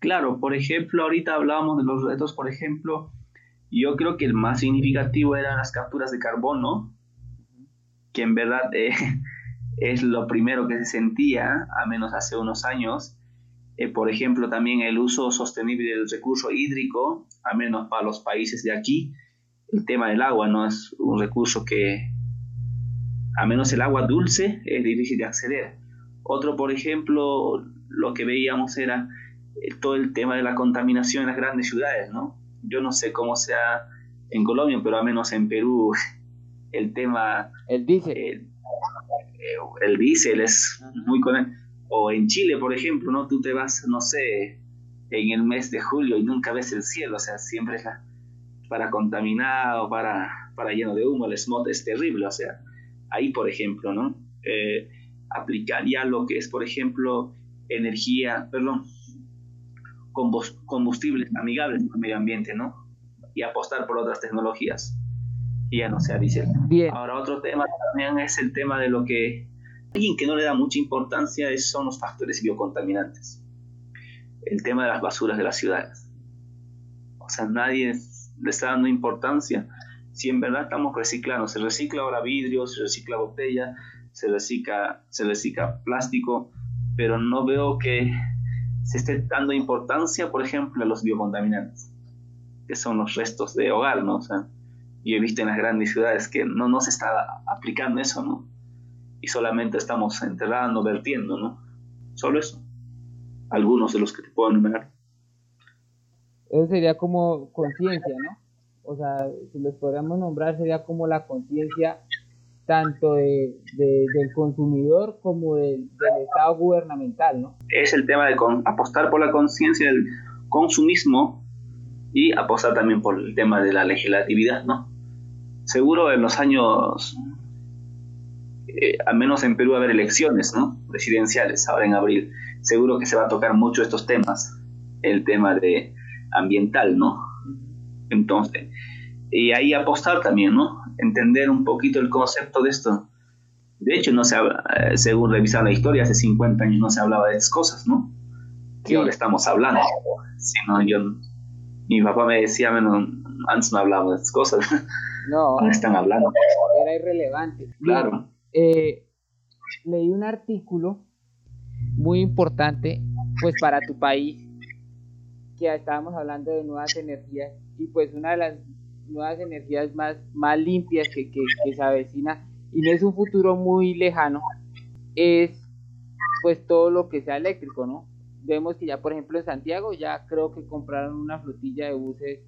Claro, por ejemplo, ahorita hablábamos de los retos, por ejemplo, yo creo que el más significativo eran las capturas de carbono, que en verdad eh, es lo primero que se sentía, a menos hace unos años. Eh, por ejemplo, también el uso sostenible del recurso hídrico, a menos para los países de aquí. El tema del agua no es un recurso que, a menos el agua dulce, es difícil de acceder. Otro, por ejemplo, lo que veíamos era eh, todo el tema de la contaminación en las grandes ciudades, ¿no? Yo no sé cómo sea en Colombia, pero al menos en Perú el tema... El el, diésel es muy... Con, o en Chile, por ejemplo, ¿no? Tú te vas, no sé, en el mes de julio y nunca ves el cielo, o sea, siempre es para contaminado, para, para lleno de humo, el smog es terrible, o sea, ahí, por ejemplo, ¿no? Eh, aplicar ya lo que es, por ejemplo, energía, perdón, combustibles amigables con el medio ambiente, ¿no? Y apostar por otras tecnologías. Y ya no sea diésel. Bien. Ahora, otro tema también es el tema de lo que alguien que no le da mucha importancia es, son los factores biocontaminantes. El tema de las basuras de las ciudades. O sea, nadie le está dando importancia si en verdad estamos reciclando. Se recicla ahora vidrio, se recicla botella, se recicla, se recicla plástico, pero no veo que se esté dando importancia, por ejemplo, a los biocontaminantes, que son los restos de hogar, ¿no? O sea, yo he visto en las grandes ciudades que no, no se está aplicando eso, ¿no? Y solamente estamos enterrando, vertiendo, ¿no? Solo eso. Algunos de los que te puedo enumerar. Eso sería como conciencia, ¿no? O sea, si los podríamos nombrar, sería como la conciencia tanto de, del consumidor como del, Estado gubernamental, ¿no? Es el tema de apostar por la conciencia del consumismo y apostar también por el tema de la legislatividad, ¿no? Seguro en los años, eh, al menos en Perú, va a haber elecciones, ¿no? Presidenciales, ahora en abril. Seguro que se va a tocar mucho estos temas, el tema de ambiental, ¿no? Entonces, y ahí apostar también, ¿no? entender un poquito el concepto de esto. De hecho, no se eh, según revisar la historia, hace 50 años no se hablaba de esas cosas, ¿no? Que ahora estamos hablando. Si yo, mi papá me decía, bueno, antes no hablábamos de esas cosas. No. ahora están hablando. Era irrelevante. Claro. Eh, leí un artículo muy importante, pues para tu país, que estábamos hablando de nuevas energías y pues una de las nuevas energías más, más limpias que, que, se avecina y no es un futuro muy lejano, es pues todo lo que sea eléctrico, ¿no? Vemos que ya por ejemplo en Santiago ya creo que compraron una flotilla de buses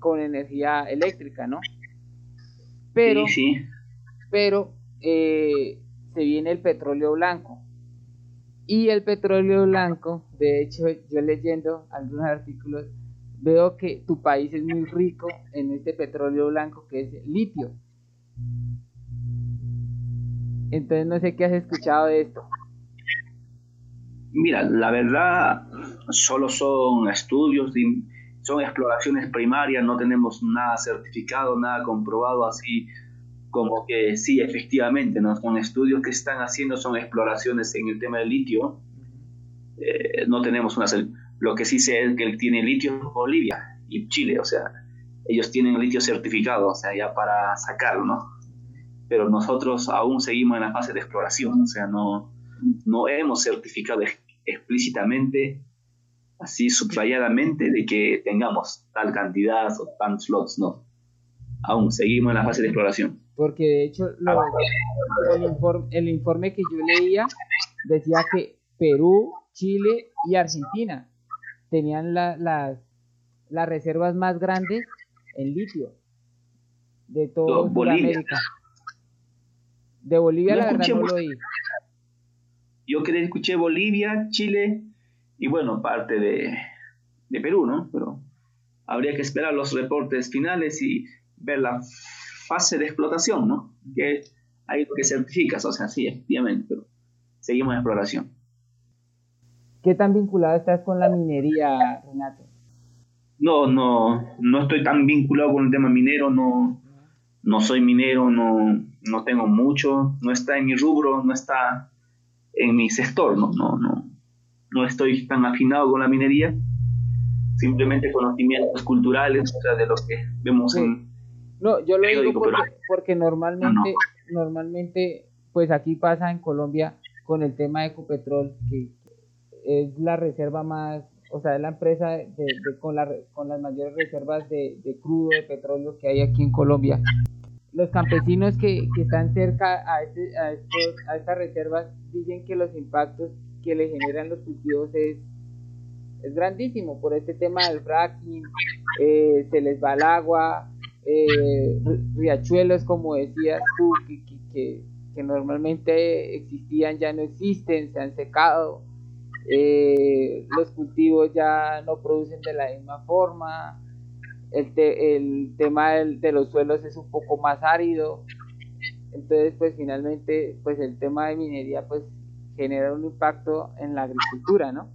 con energía eléctrica, ¿no? Pero, sí, pero eh, se viene el petróleo blanco. Y el petróleo blanco, de hecho, yo leyendo algunos artículos, veo que tu país es muy rico en este petróleo blanco que es litio. Entonces no sé qué has escuchado de esto. Mira, la verdad, solo son estudios, son exploraciones primarias, no tenemos nada certificado, nada comprobado así como que sí, efectivamente, ¿no? son estudios que están haciendo, son exploraciones en el tema del litio. Eh, no tenemos una... Lo que sí sé es que tiene litio Bolivia y Chile, o sea, ellos tienen litio certificado, o sea, ya para sacarlo, ¿no? Pero nosotros aún seguimos en la fase de exploración, o sea, no, no hemos certificado explícitamente, así subrayadamente, de que tengamos tal cantidad o tantos slots, no. Aún seguimos en la fase de exploración. Porque de hecho el, informe, el informe que yo leía decía que Perú, Chile y Argentina tenían las, las reservas más grandes en litio de toda América. De Bolivia, la verdad, no lo oí. Yo que escuché Bolivia, Chile y bueno, parte de, de Perú, ¿no? Pero habría que esperar los reportes finales y ver la fase de explotación, ¿no? Que hay lo que certificas, o sea, sí, efectivamente, pero seguimos en exploración. ¿Qué tan vinculado estás con la minería, Renato? No, no, no estoy tan vinculado con el tema minero, no, no soy minero, no, no tengo mucho, no está en mi rubro, no está en mi sector, no, no, no, no estoy tan afinado con la minería, simplemente conocimientos culturales, o sea, de lo que vemos en... No, yo lo digo porque, normalmente, normalmente, pues aquí pasa en Colombia con el tema de Ecopetrol, que es la reserva más, o sea, es la empresa con, la, con las mayores reservas de, crudo, de petróleo que hay aquí en Colombia. Los campesinos que, están cerca a, este, a, a estas reservas dicen que los impactos que le generan los cultivos es, es grandísimo por este tema del fracking, eh, se les va el agua, eh, riachuelos como decías tú, que, que, que normalmente existían ya no existen, se han secado eh, los cultivos ya no producen de la misma forma, el, el tema de los suelos es un poco más árido, entonces pues finalmente pues el tema de minería pues genera un impacto en la agricultura, ¿no?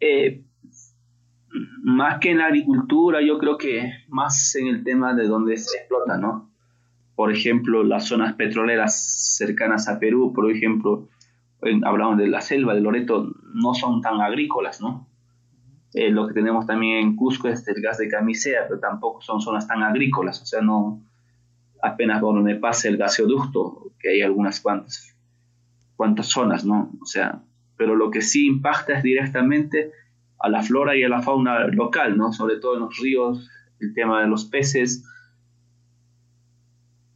Eh, más que en la agricultura, yo creo que más en el tema de donde se explota, ¿no? Por ejemplo, las zonas petroleras cercanas a Perú, por ejemplo, hablamos de la selva de Loreto, no son tan agrícolas, ¿no? Eh, lo que tenemos también en Cusco es el gas de camisea, pero tampoco son zonas tan agrícolas, o sea, no apenas donde pase el gaseoducto, que hay algunas cuantas, cuantas zonas, ¿no? O sea, pero lo que sí impacta es directamente a la flora y a la fauna local, ¿no? Sobre todo en los ríos, el tema de los peces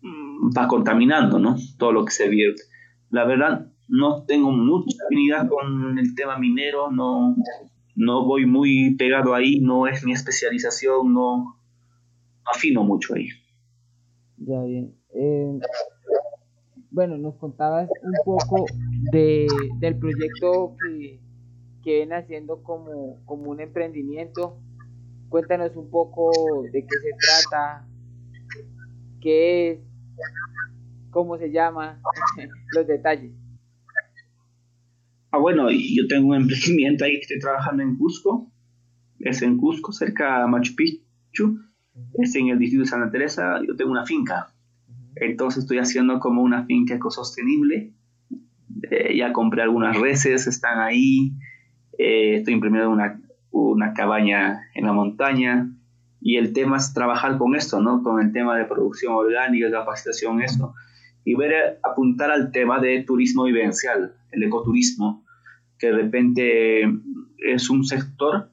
mm, va contaminando, ¿no? Todo lo que se vierte. La verdad, no tengo mucha afinidad con el tema minero, no, no voy muy pegado ahí, no es mi especialización, no, afino mucho ahí. Ya bien. Eh, bueno, nos contabas un poco de, del proyecto que, que ven haciendo como, como un emprendimiento. Cuéntanos un poco de qué se trata, qué es, cómo se llama, los detalles. Ah, bueno, yo tengo un emprendimiento ahí que estoy trabajando en Cusco. Es en Cusco, cerca de Machu Picchu. Es en el distrito de Santa Teresa. Yo tengo una finca. Entonces estoy haciendo como una finca ecosostenible. Eh, ya compré algunas reses, están ahí. Eh, estoy imprimiendo una, una cabaña en la montaña. Y el tema es trabajar con esto, ¿no? Con el tema de producción orgánica, capacitación, eso y ver apuntar al tema de turismo vivencial, el ecoturismo, que de repente es un sector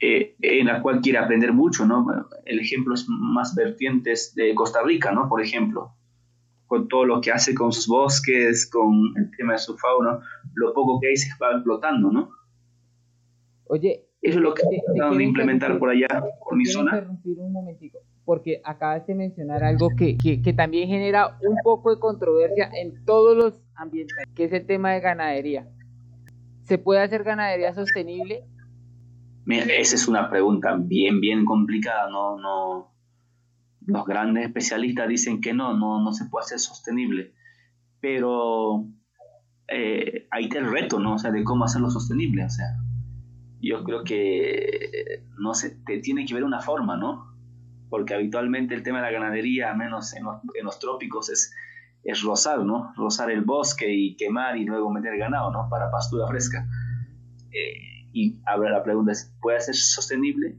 eh, en el cual quiere aprender mucho, ¿no? El ejemplo es más vertientes de Costa Rica, ¿no? Por ejemplo, con todo lo que hace con sus bosques, con el tema de su fauna, lo poco que hay se va explotando, ¿no? Oye, eso es lo que estamos de implementar por allá, por mi zona. un momentico porque acabas de mencionar algo que, que, también genera un poco de controversia en todos los ambientes, que es el tema de ganadería. ¿Se puede hacer ganadería sostenible? Mira, esa es una pregunta bien, bien complicada. No, no, los grandes especialistas dicen que no, no, no se puede hacer sostenible. Pero eh, ahí está el reto, ¿no? O sea, de cómo hacerlo sostenible, o sea, yo creo que, no sé, te tiene que ver una forma, ¿no? Porque habitualmente el tema de la ganadería, menos en los, en los trópicos, es, es rozar, ¿no? Rozar el bosque y quemar y luego meter ganado, ¿no? Para pastura fresca. Eh, y ahora la pregunta es, ¿puede ser sostenible?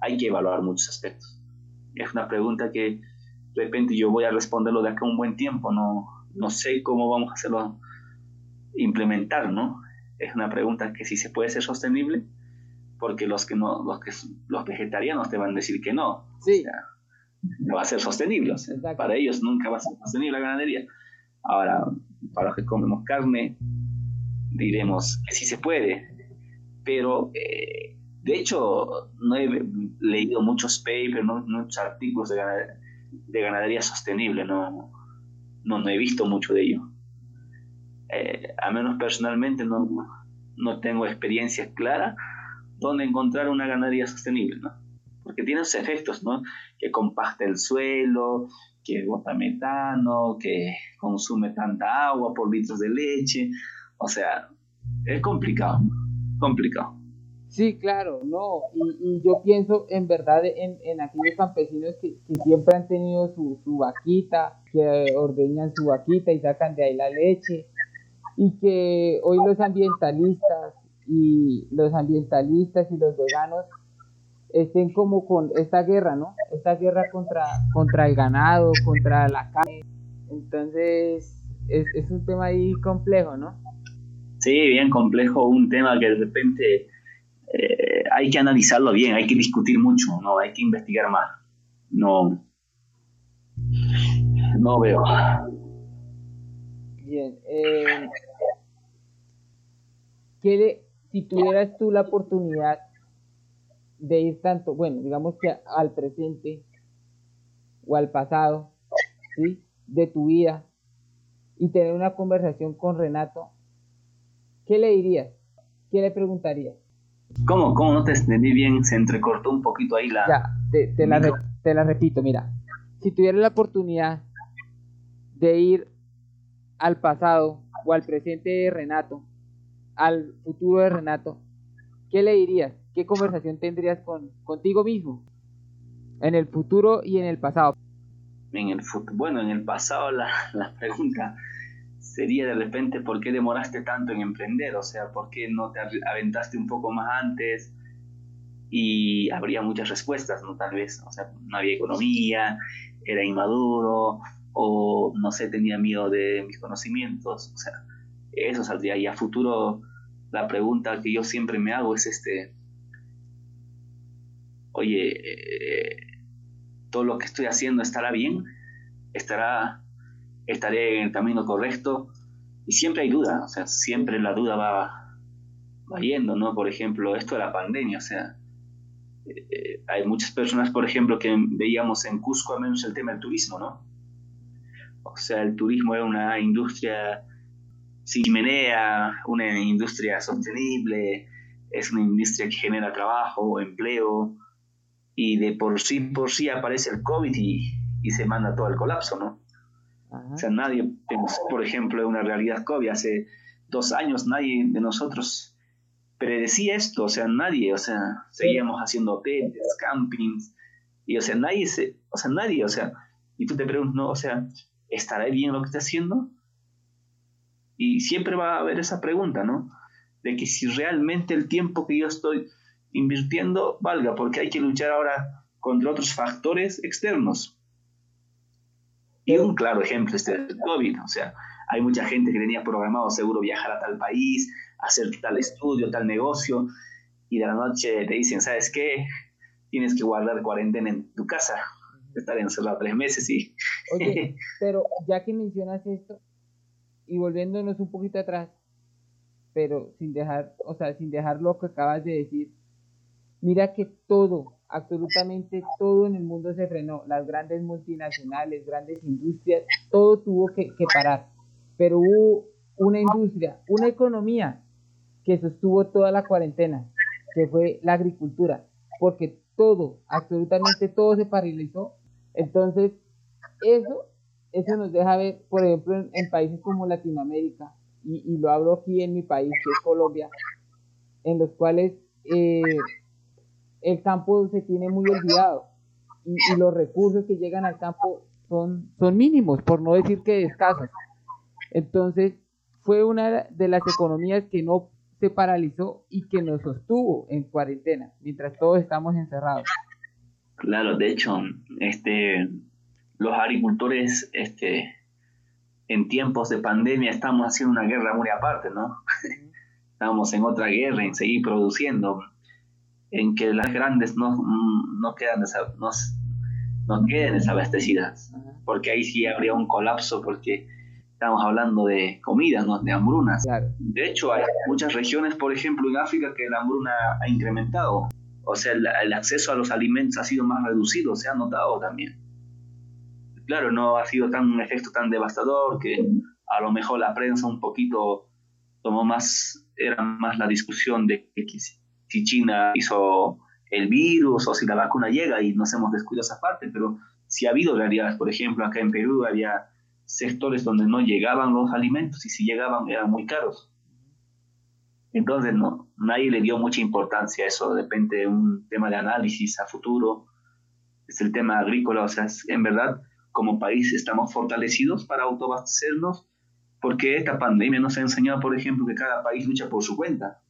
Hay que evaluar muchos aspectos. Es una pregunta que de repente yo voy a responderlo de acá un buen tiempo, no, no sé cómo vamos a hacerlo implementar, ¿no? Es una pregunta que si se puede ser sostenible, porque los que no, los que los vegetarianos te van a decir que no. Sí. no va a ser sostenible. para ellos nunca va a ser sostenible la ganadería. Ahora, para los que comemos carne, diremos que sí se puede. Pero, eh, de hecho, no he leído muchos papers, muchos artículos de ganadería, de ganadería sostenible, no, no, no he visto mucho de ello. Eh, a menos personalmente no, no tengo experiencia clara donde encontrar una ganadería sostenible, ¿no? Porque tiene sus efectos, ¿no? Que compacta el suelo, que bota metano, que consume tanta agua por litros de leche. O sea, es complicado, complicado. Sí, claro, no, y, yo pienso en verdad en, en aquellos campesinos que, siempre han tenido su, su, vaquita, que ordeñan su vaquita y sacan de ahí la leche, y que hoy los ambientalistas y los ambientalistas y los veganos estén como con esta guerra, ¿no? Esta guerra contra, contra el ganado, contra la carne. Entonces, es, es un tema ahí complejo, ¿no? Sí, bien complejo, un tema que de repente eh, hay que analizarlo bien, hay que discutir mucho, no, hay que investigar más. No, no veo. Bien. Eh, si tuvieras tú la oportunidad de ir tanto, bueno, digamos que al presente o al pasado, ¿sí? De tu vida y tener una conversación con Renato, ¿qué le dirías? ¿Qué le preguntarías? ¿Cómo? ¿Cómo no te entendí bien? Se entrecortó un poquito ahí la... Ya, te, la, te la repito, mira. Si tuvieras la oportunidad de ir al pasado o al presente de Renato, al futuro de Renato, ¿qué le dirías? ¿Qué conversación tendrías con, contigo mismo? En el futuro y en el pasado. En el bueno, en el pasado la, la pregunta sería de repente por qué demoraste tanto en emprender, o sea, por qué no te aventaste un poco más antes y habría muchas respuestas, ¿no? Tal vez, o sea, no había economía, era inmaduro o no sé, tenía miedo de mis conocimientos, o sea, eso saldría. Y a futuro la pregunta que yo siempre me hago es este, oye, eh, todo lo que estoy haciendo estará bien, estará estaré en el camino correcto. Y siempre hay duda, o sea, siempre la duda va, va yendo, ¿no? Por ejemplo, esto de la pandemia, o sea, eh, hay muchas personas, por ejemplo, que veíamos en Cusco al menos el tema del turismo, ¿no? O sea, el turismo era una industria sin chimenea, una industria sostenible, es una industria que genera trabajo, empleo, y de por sí por sí aparece el COVID y, y se manda todo el colapso, ¿no? O sea, nadie, por ejemplo, una realidad COVID. Hace dos años nadie de nosotros predecía esto, o sea, nadie, o sea, seguíamos haciendo hoteles, campings, y o sea, nadie se, o sea, nadie, o sea, y tú te preguntas, no, o sea, ¿estará bien lo que está haciendo? Y siempre va a haber esa pregunta, ¿no? De que si realmente el tiempo que yo estoy invirtiendo valga, porque hay que luchar ahora contra otros factores externos. Y un claro ejemplo este del COVID, o sea, hay mucha gente que tenía programado seguro viajar a tal país, hacer tal estudio, tal negocio, y de la noche te dicen, ¿sabes qué? Tienes que guardar cuarentena en tu casa, estar encerrado tres meses y... Oye, pero ya que mencionas esto, y volviéndonos un poquito atrás, pero sin dejar, o sea, sin dejar lo que acabas de decir, mira que todo, absolutamente todo en el mundo se frenó, las grandes multinacionales, grandes industrias, todo tuvo que, parar, pero hubo una industria, una economía que sostuvo toda la cuarentena, que fue la agricultura, porque todo, absolutamente todo se paralizó. Entonces, eso, eso nos deja ver, por ejemplo, en, países como Latinoamérica, y, lo hablo aquí en mi país, que es Colombia, en los cuales eh, el campo se tiene muy olvidado y, los recursos que llegan al campo son, son mínimos, por no decir que escasos. Entonces, fue una de las economías que no se paralizó y que nos sostuvo en cuarentena, mientras todos estamos encerrados. Claro, de hecho, este, los agricultores este, en tiempos de pandemia estamos haciendo una guerra muy aparte, ¿no? estamos en otra guerra, en seguir produciendo, en que las grandes no, no quedan no, no queden desabastecidas, porque ahí sí habría un colapso, porque estamos hablando de comida, ¿no? de hambrunas. De hecho, hay muchas regiones, por ejemplo, en África, que la hambruna ha incrementado. O sea, el, acceso a los alimentos ha sido más reducido, se ha notado también. Claro, no ha sido tan un efecto tan devastador que a lo mejor la prensa un poquito tomó más, era más la discusión de que si China hizo el virus o si la vacuna llega y nos hemos descuidado esa parte, pero si ha habido realidades, por ejemplo, acá en Perú había sectores donde no llegaban los alimentos y si llegaban eran muy caros. Entonces no, nadie le dio mucha importancia a eso, depende de un tema de análisis a futuro, es el tema agrícola, o sea, en verdad como país estamos fortalecidos para autoabastecernos porque esta pandemia nos ha enseñado, por ejemplo, que cada país lucha por su cuenta.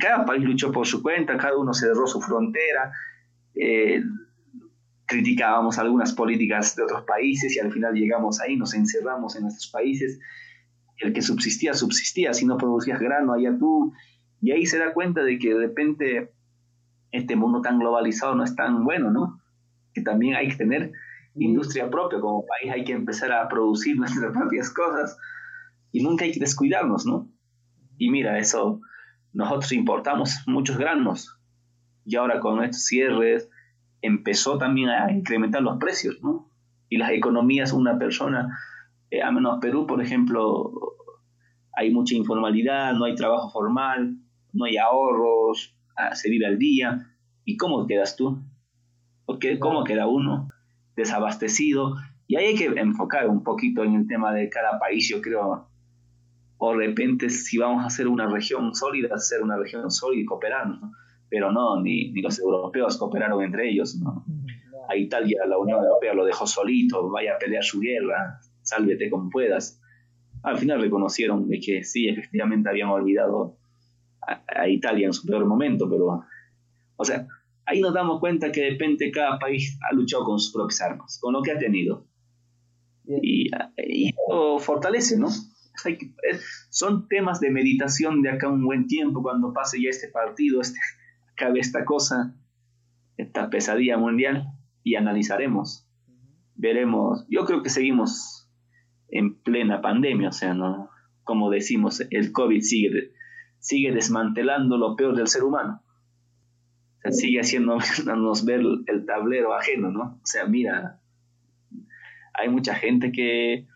Cada país luchó por su cuenta, cada uno cerró su frontera, eh, criticábamos algunas políticas de otros países y al final llegamos ahí, nos encerramos en nuestros países. El que subsistía, subsistía. Si no producías grano, allá tú. Y ahí se da cuenta de que de repente este mundo tan globalizado no es tan bueno, ¿no? Que también hay que tener industria propia como país, hay que empezar a producir nuestras propias cosas y nunca hay que descuidarnos, ¿no? Y mira, eso, nosotros importamos muchos granos y ahora con estos cierres, empezó también a incrementar los precios, ¿no? Y las economías, una persona, eh, a menos Perú, por ejemplo, hay mucha informalidad, no hay trabajo formal, no hay ahorros, ah, se vive al día. ¿Y cómo quedas tú? Porque ¿Cómo queda uno? Desabastecido. Y ahí hay que enfocar un poquito en el tema de cada país, yo creo. O de repente, si vamos a hacer una región sólida, hacer una región sólida y cooperarnos, ¿no? pero no, ni, ni los europeos cooperaron entre ellos. ¿no? A Italia la Unión Europea lo dejó solito, vaya a pelear su guerra, sálvete como puedas. Al final reconocieron de que sí, efectivamente habían olvidado a, Italia en su peor momento, pero, o sea, ahí nos damos cuenta que de repente cada país ha luchado con sus propias armas, con lo que ha tenido. Y, y, eso fortalece, ¿no? Son temas de meditación de acá un buen tiempo, cuando pase ya este partido, este, cabe esta cosa, esta pesadilla mundial, y analizaremos. Veremos. Yo creo que seguimos en plena pandemia, o sea, ¿no? como decimos, el COVID sigue, sigue desmantelando lo peor del ser humano. Sigue haciéndonos ver el tablero ajeno, ¿no? O sea, mira, hay mucha gente que eh,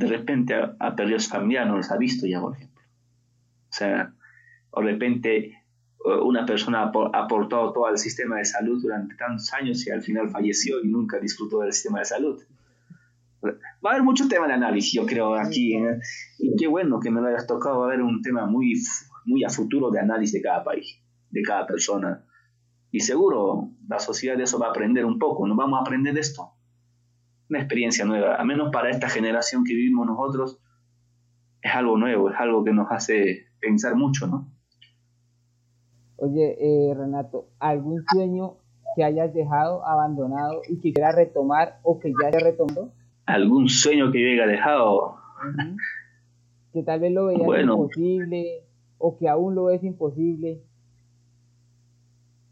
de repente ha, perdido su familia, no los ha visto ya, por ejemplo. O sea, o de repente una persona ha aportado todo al sistema de salud durante tantos años y al final falleció y nunca disfrutó del sistema de salud. Va a haber mucho tema de análisis, yo creo, aquí. ¿eh? Y qué bueno que me lo hayas tocado. Va a haber un tema muy, muy a futuro de análisis de cada país, de cada persona. Y seguro la sociedad de eso va a aprender un poco. Nos vamos a aprender de esto. Una experiencia nueva. A menos para esta generación que vivimos nosotros, es algo nuevo, es algo que nos hace pensar mucho, ¿no? Oye, eh, Renato, ¿algún sueño que hayas dejado abandonado y que quieras retomar o que ya haya retomado? ¿Algún sueño que yo haya dejado? Que tal vez lo veías imposible o que aún lo ves imposible.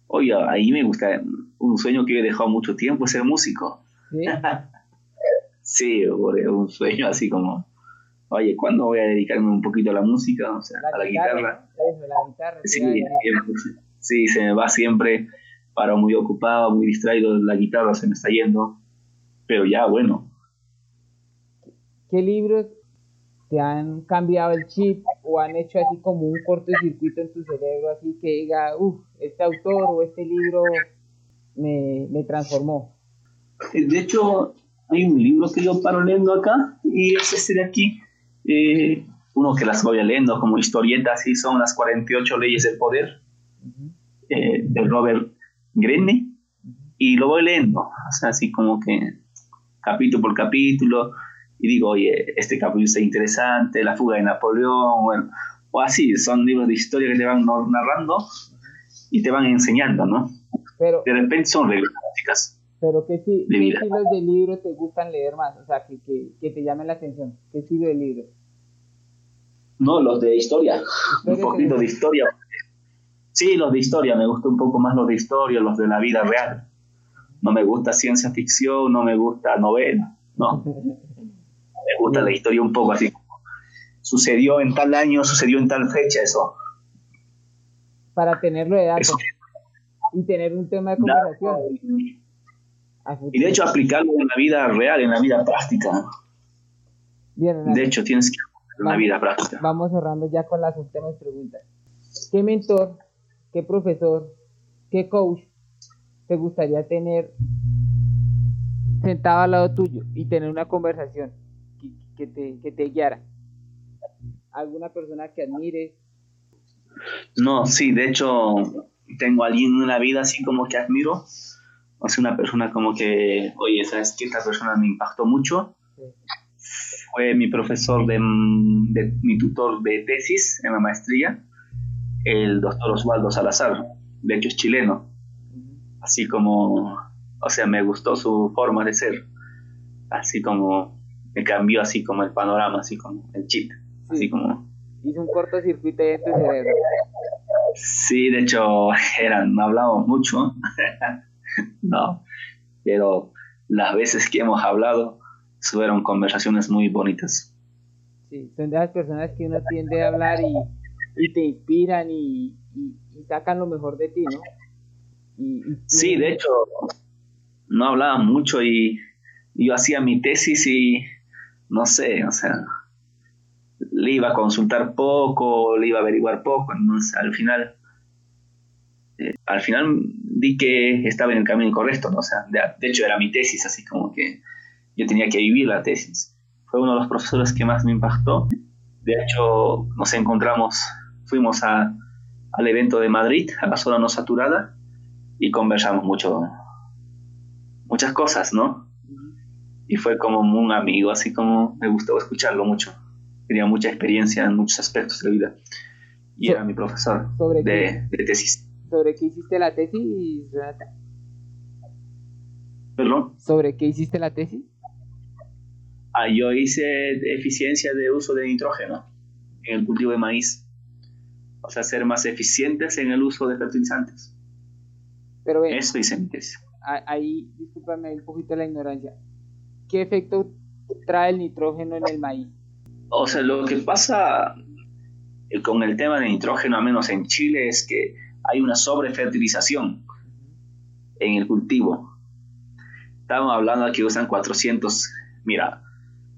Oye, ahí me gusta un sueño que he dejado mucho tiempo, ser músico. Sí, sí un sueño así como oye, ¿cuándo voy a dedicarme un poquito a la música? O sea, a la guitarra. sí, se me va siempre para muy ocupado, muy distraído, la guitarra se me está yendo, pero ya, bueno. ¿Qué libros te han cambiado el chip o han hecho así como un cortocircuito en tu cerebro, así que diga, uff, este autor o este libro me, me transformó? De hecho, hay un libro que yo paro leyendo acá y es este de aquí, Y uno que las voy leyendo como historietas, y son las 48 leyes del poder eh, de Robert Greene, y lo voy leyendo, o sea, así como que capítulo por capítulo, y digo, oye, este capítulo está interesante, la fuga de Napoleón, o así, son libros de historia que te van narrando y te van enseñando, ¿no? Pero, de repente son reglas. Pero ¿qué, si, ¿qué estilos de libros te gustan leer más? O sea, que, que, que te llamen la atención. ¿Qué estilo de libro? No, los de historia. Un poquito de historia. Sí, los de historia. Me gusta un poco más los de historia, los de la vida real. No me gusta ciencia ficción, no me gusta novela. No. Me gusta la historia un poco así. Sucedió en tal año, sucedió en tal fecha, eso. Para tenerlo de datos. Y tener un tema de conversación. Y de hecho aplicarlo en la vida real, en la vida práctica. de hecho, tienes que en la vida práctica. Vamos cerrando ya con las últimas preguntas. ¿Qué mentor, qué profesor, qué coach te gustaría tener sentado al lado tuyo y tener una conversación que, te, que te guiara? ¿Alguna persona que admires? No, sí, de hecho tengo a alguien en la vida así como que admiro o sea, una persona como que, oye, ¿sabes qué? Esta persona me impactó mucho. Fue mi profesor, de, mi tutor de tesis en la maestría, el doctor Osvaldo Salazar. De hecho, es chileno. Así como, o sea, me gustó su forma de ser. Así como, me cambió así como el panorama, así como el chip. Así como... Hizo un cortocircuito de tu cerebro. Sí, de hecho, eran, no hablábamos mucho. no, pero las veces que hemos hablado fueron conversaciones muy bonitas. Sí, son de las personas que uno tiende a hablar y, y te inspiran y, y, sacan lo mejor de ti, ¿no? sí, de hecho, no hablaba mucho y yo hacía mi tesis y no sé, o sea, le iba a consultar poco, le iba a averiguar poco, entonces al final eh, al final di que estaba en el camino correcto, ¿no? O sea, de, hecho era mi tesis, así como que yo tenía que vivir la tesis. Fue uno de los profesores que más me impactó. De hecho, nos encontramos, fuimos a, al evento de Madrid, a la zona no saturada, y conversamos mucho, muchas cosas, ¿no? Y fue como un amigo, así como me gustó escucharlo mucho. Tenía mucha experiencia en muchos aspectos de la vida. Y era mi profesor de, de tesis. ¿Sobre qué hiciste la tesis, Renata? ¿Perdón? ¿Sobre qué hiciste la tesis? Ah, yo hice eficiencia de uso de nitrógeno en el cultivo de maíz. O sea, ser más eficientes en el uso de fertilizantes. Pero bien, Eso hice mi tesis. Ahí, discúlpame un poquito la ignorancia. ¿Qué efecto trae el nitrógeno en el maíz? O sea, lo que pasa con el tema de nitrógeno, al menos en Chile, es que hay una sobrefertilización en el cultivo. Estamos hablando de que usan 400, mira,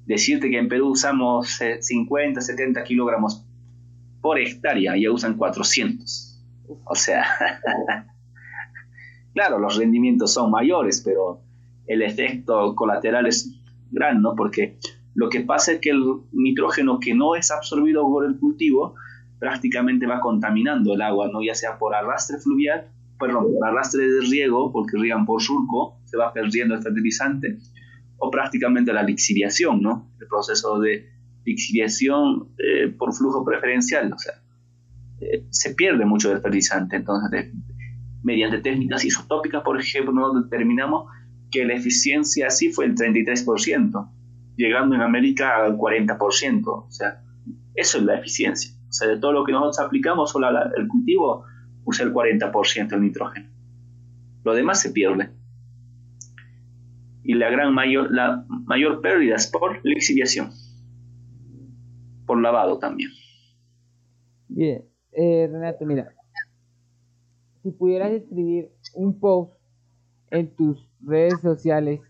decirte que en Perú usamos 50, 70 kilogramos por hectárea, ya usan 400. O sea, claro, los rendimientos son mayores, pero el efecto colateral es grande, ¿no? Porque lo que pasa es que el nitrógeno que no es absorbido por el cultivo prácticamente va contaminando el agua, ¿no? ya sea por arrastre fluvial, perdón, por arrastre de riego, porque riegan por surco, se va perdiendo el fertilizante, o prácticamente la lixiviación, ¿no? el proceso de lixiviación eh, por flujo preferencial, o sea, eh, se pierde mucho del fertilizante, entonces mediante técnicas isotópicas, por ejemplo, determinamos que la eficiencia así fue el 33%, llegando en América al 40%, o sea, eso es la eficiencia. O sea, de todo lo que nosotros aplicamos, solo el cultivo usa el 40% del nitrógeno. Lo demás se pierde. Y la gran mayor, la mayor pérdida es por lixiviación. Por lavado también. Bien, eh, Renato, mira. Si pudieras escribir un post en tus redes sociales,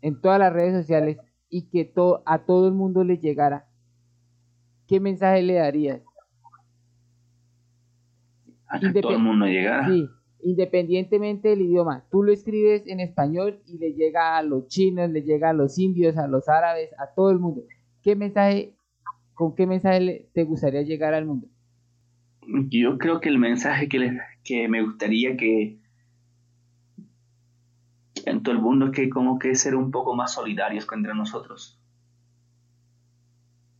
en todas las redes sociales, y que a todo el mundo le llegara, ¿qué mensaje le darías? A que todo el mundo llegara. Sí, independientemente del idioma. Tú lo escribes en español y le llega a los chinos, le llega a los indios, a los árabes, a todo el mundo. ¿Qué mensaje ¿con qué mensaje te gustaría llegar al mundo? Yo creo que el mensaje que, que me gustaría que en todo el mundo es que como que ser un poco más solidarios entre nosotros.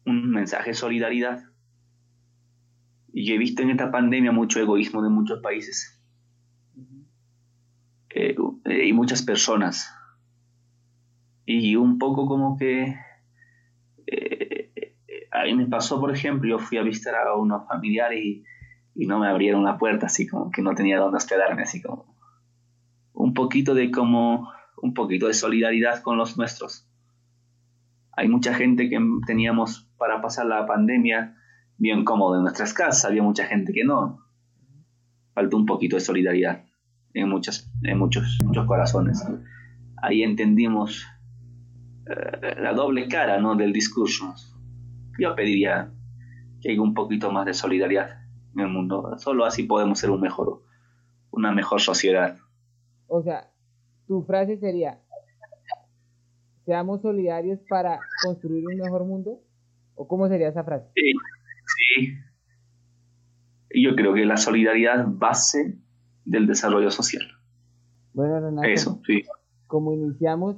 Un mensaje de solidaridad. Y he visto en esta pandemia mucho egoísmo de muchos países. Eh, y muchas personas. Y un poco como que... Eh, a mí me pasó, por ejemplo, yo fui a visitar a unos familiares y y no me abrieron la puerta, así como que no tenía dónde hospedarme, así como un poquito de como un poquito de solidaridad con los nuestros. Hay mucha gente que teníamos para pasar la pandemia bien cómodo en nuestras casas, había mucha gente que no. Faltó un poquito de solidaridad en, muchas, en muchos, muchos corazones. Ahí entendimos eh, la doble cara ¿no? del discurso. Yo pediría que haya un poquito más de solidaridad en el mundo. Solo así podemos ser un mejor, una mejor sociedad. O sea, tu frase sería, seamos solidarios para construir un mejor mundo. ¿O cómo sería esa frase? Sí, sí. Yo creo que la solidaridad base del desarrollo social. Bueno, Renato, Eso, sí. como iniciamos,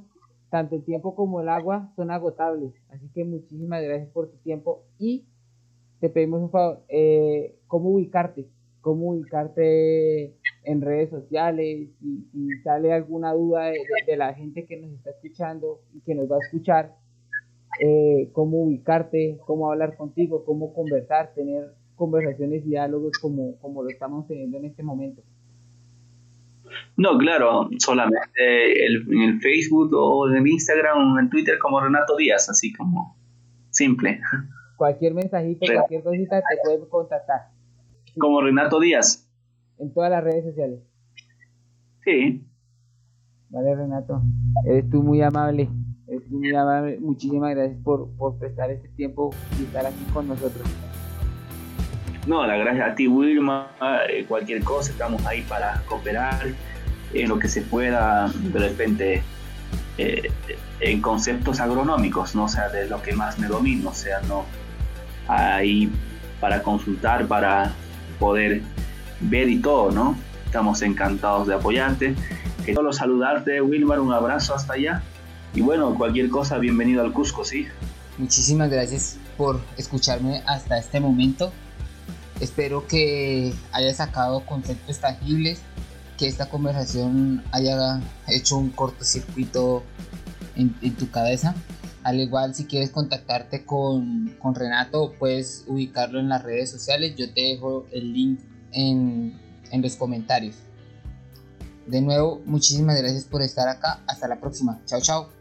tanto el tiempo como el agua son agotables. Así que muchísimas gracias por tu tiempo y te pedimos un favor, eh, cómo ubicarte, cómo ubicarte en redes sociales, y si sale alguna duda de, la gente que nos está escuchando y que nos va a escuchar, eh, cómo ubicarte, cómo hablar contigo, cómo conversar, tener conversaciones y diálogos como, como lo estamos teniendo en este momento. No, claro, solamente en el Facebook o en Instagram o en Twitter como Renato Díaz, así como simple cualquier mensajito, cualquier cosita, te puedes contactar. Como Renato Díaz. En todas las redes sociales. Sí. Vale, Renato. Eres tú muy amable. Eres tú muy amable. Muchísimas gracias por, prestar este tiempo y estar aquí con nosotros. No, la gracias a ti, Wilma. Eh, cualquier cosa, estamos ahí para cooperar en lo que se pueda. De repente, eh, en conceptos agronómicos, ¿no? O sea, de lo que más me domino. O sea, no ahí para consultar, para poder ver y todo, ¿no? Estamos encantados de apoyarte. Que solo saludarte, Wilmar, un abrazo hasta allá. Y bueno, cualquier cosa, bienvenido al Cusco, ¿sí? Muchísimas gracias por escucharme hasta este momento. Espero que haya sacado conceptos tangibles, que esta conversación haya hecho un cortocircuito en, en tu cabeza. Al igual, si quieres contactarte con, Renato, puedes ubicarlo en las redes sociales. Yo te dejo el link en, los comentarios. De nuevo, muchísimas gracias por estar acá. Hasta la próxima. Chao, chao.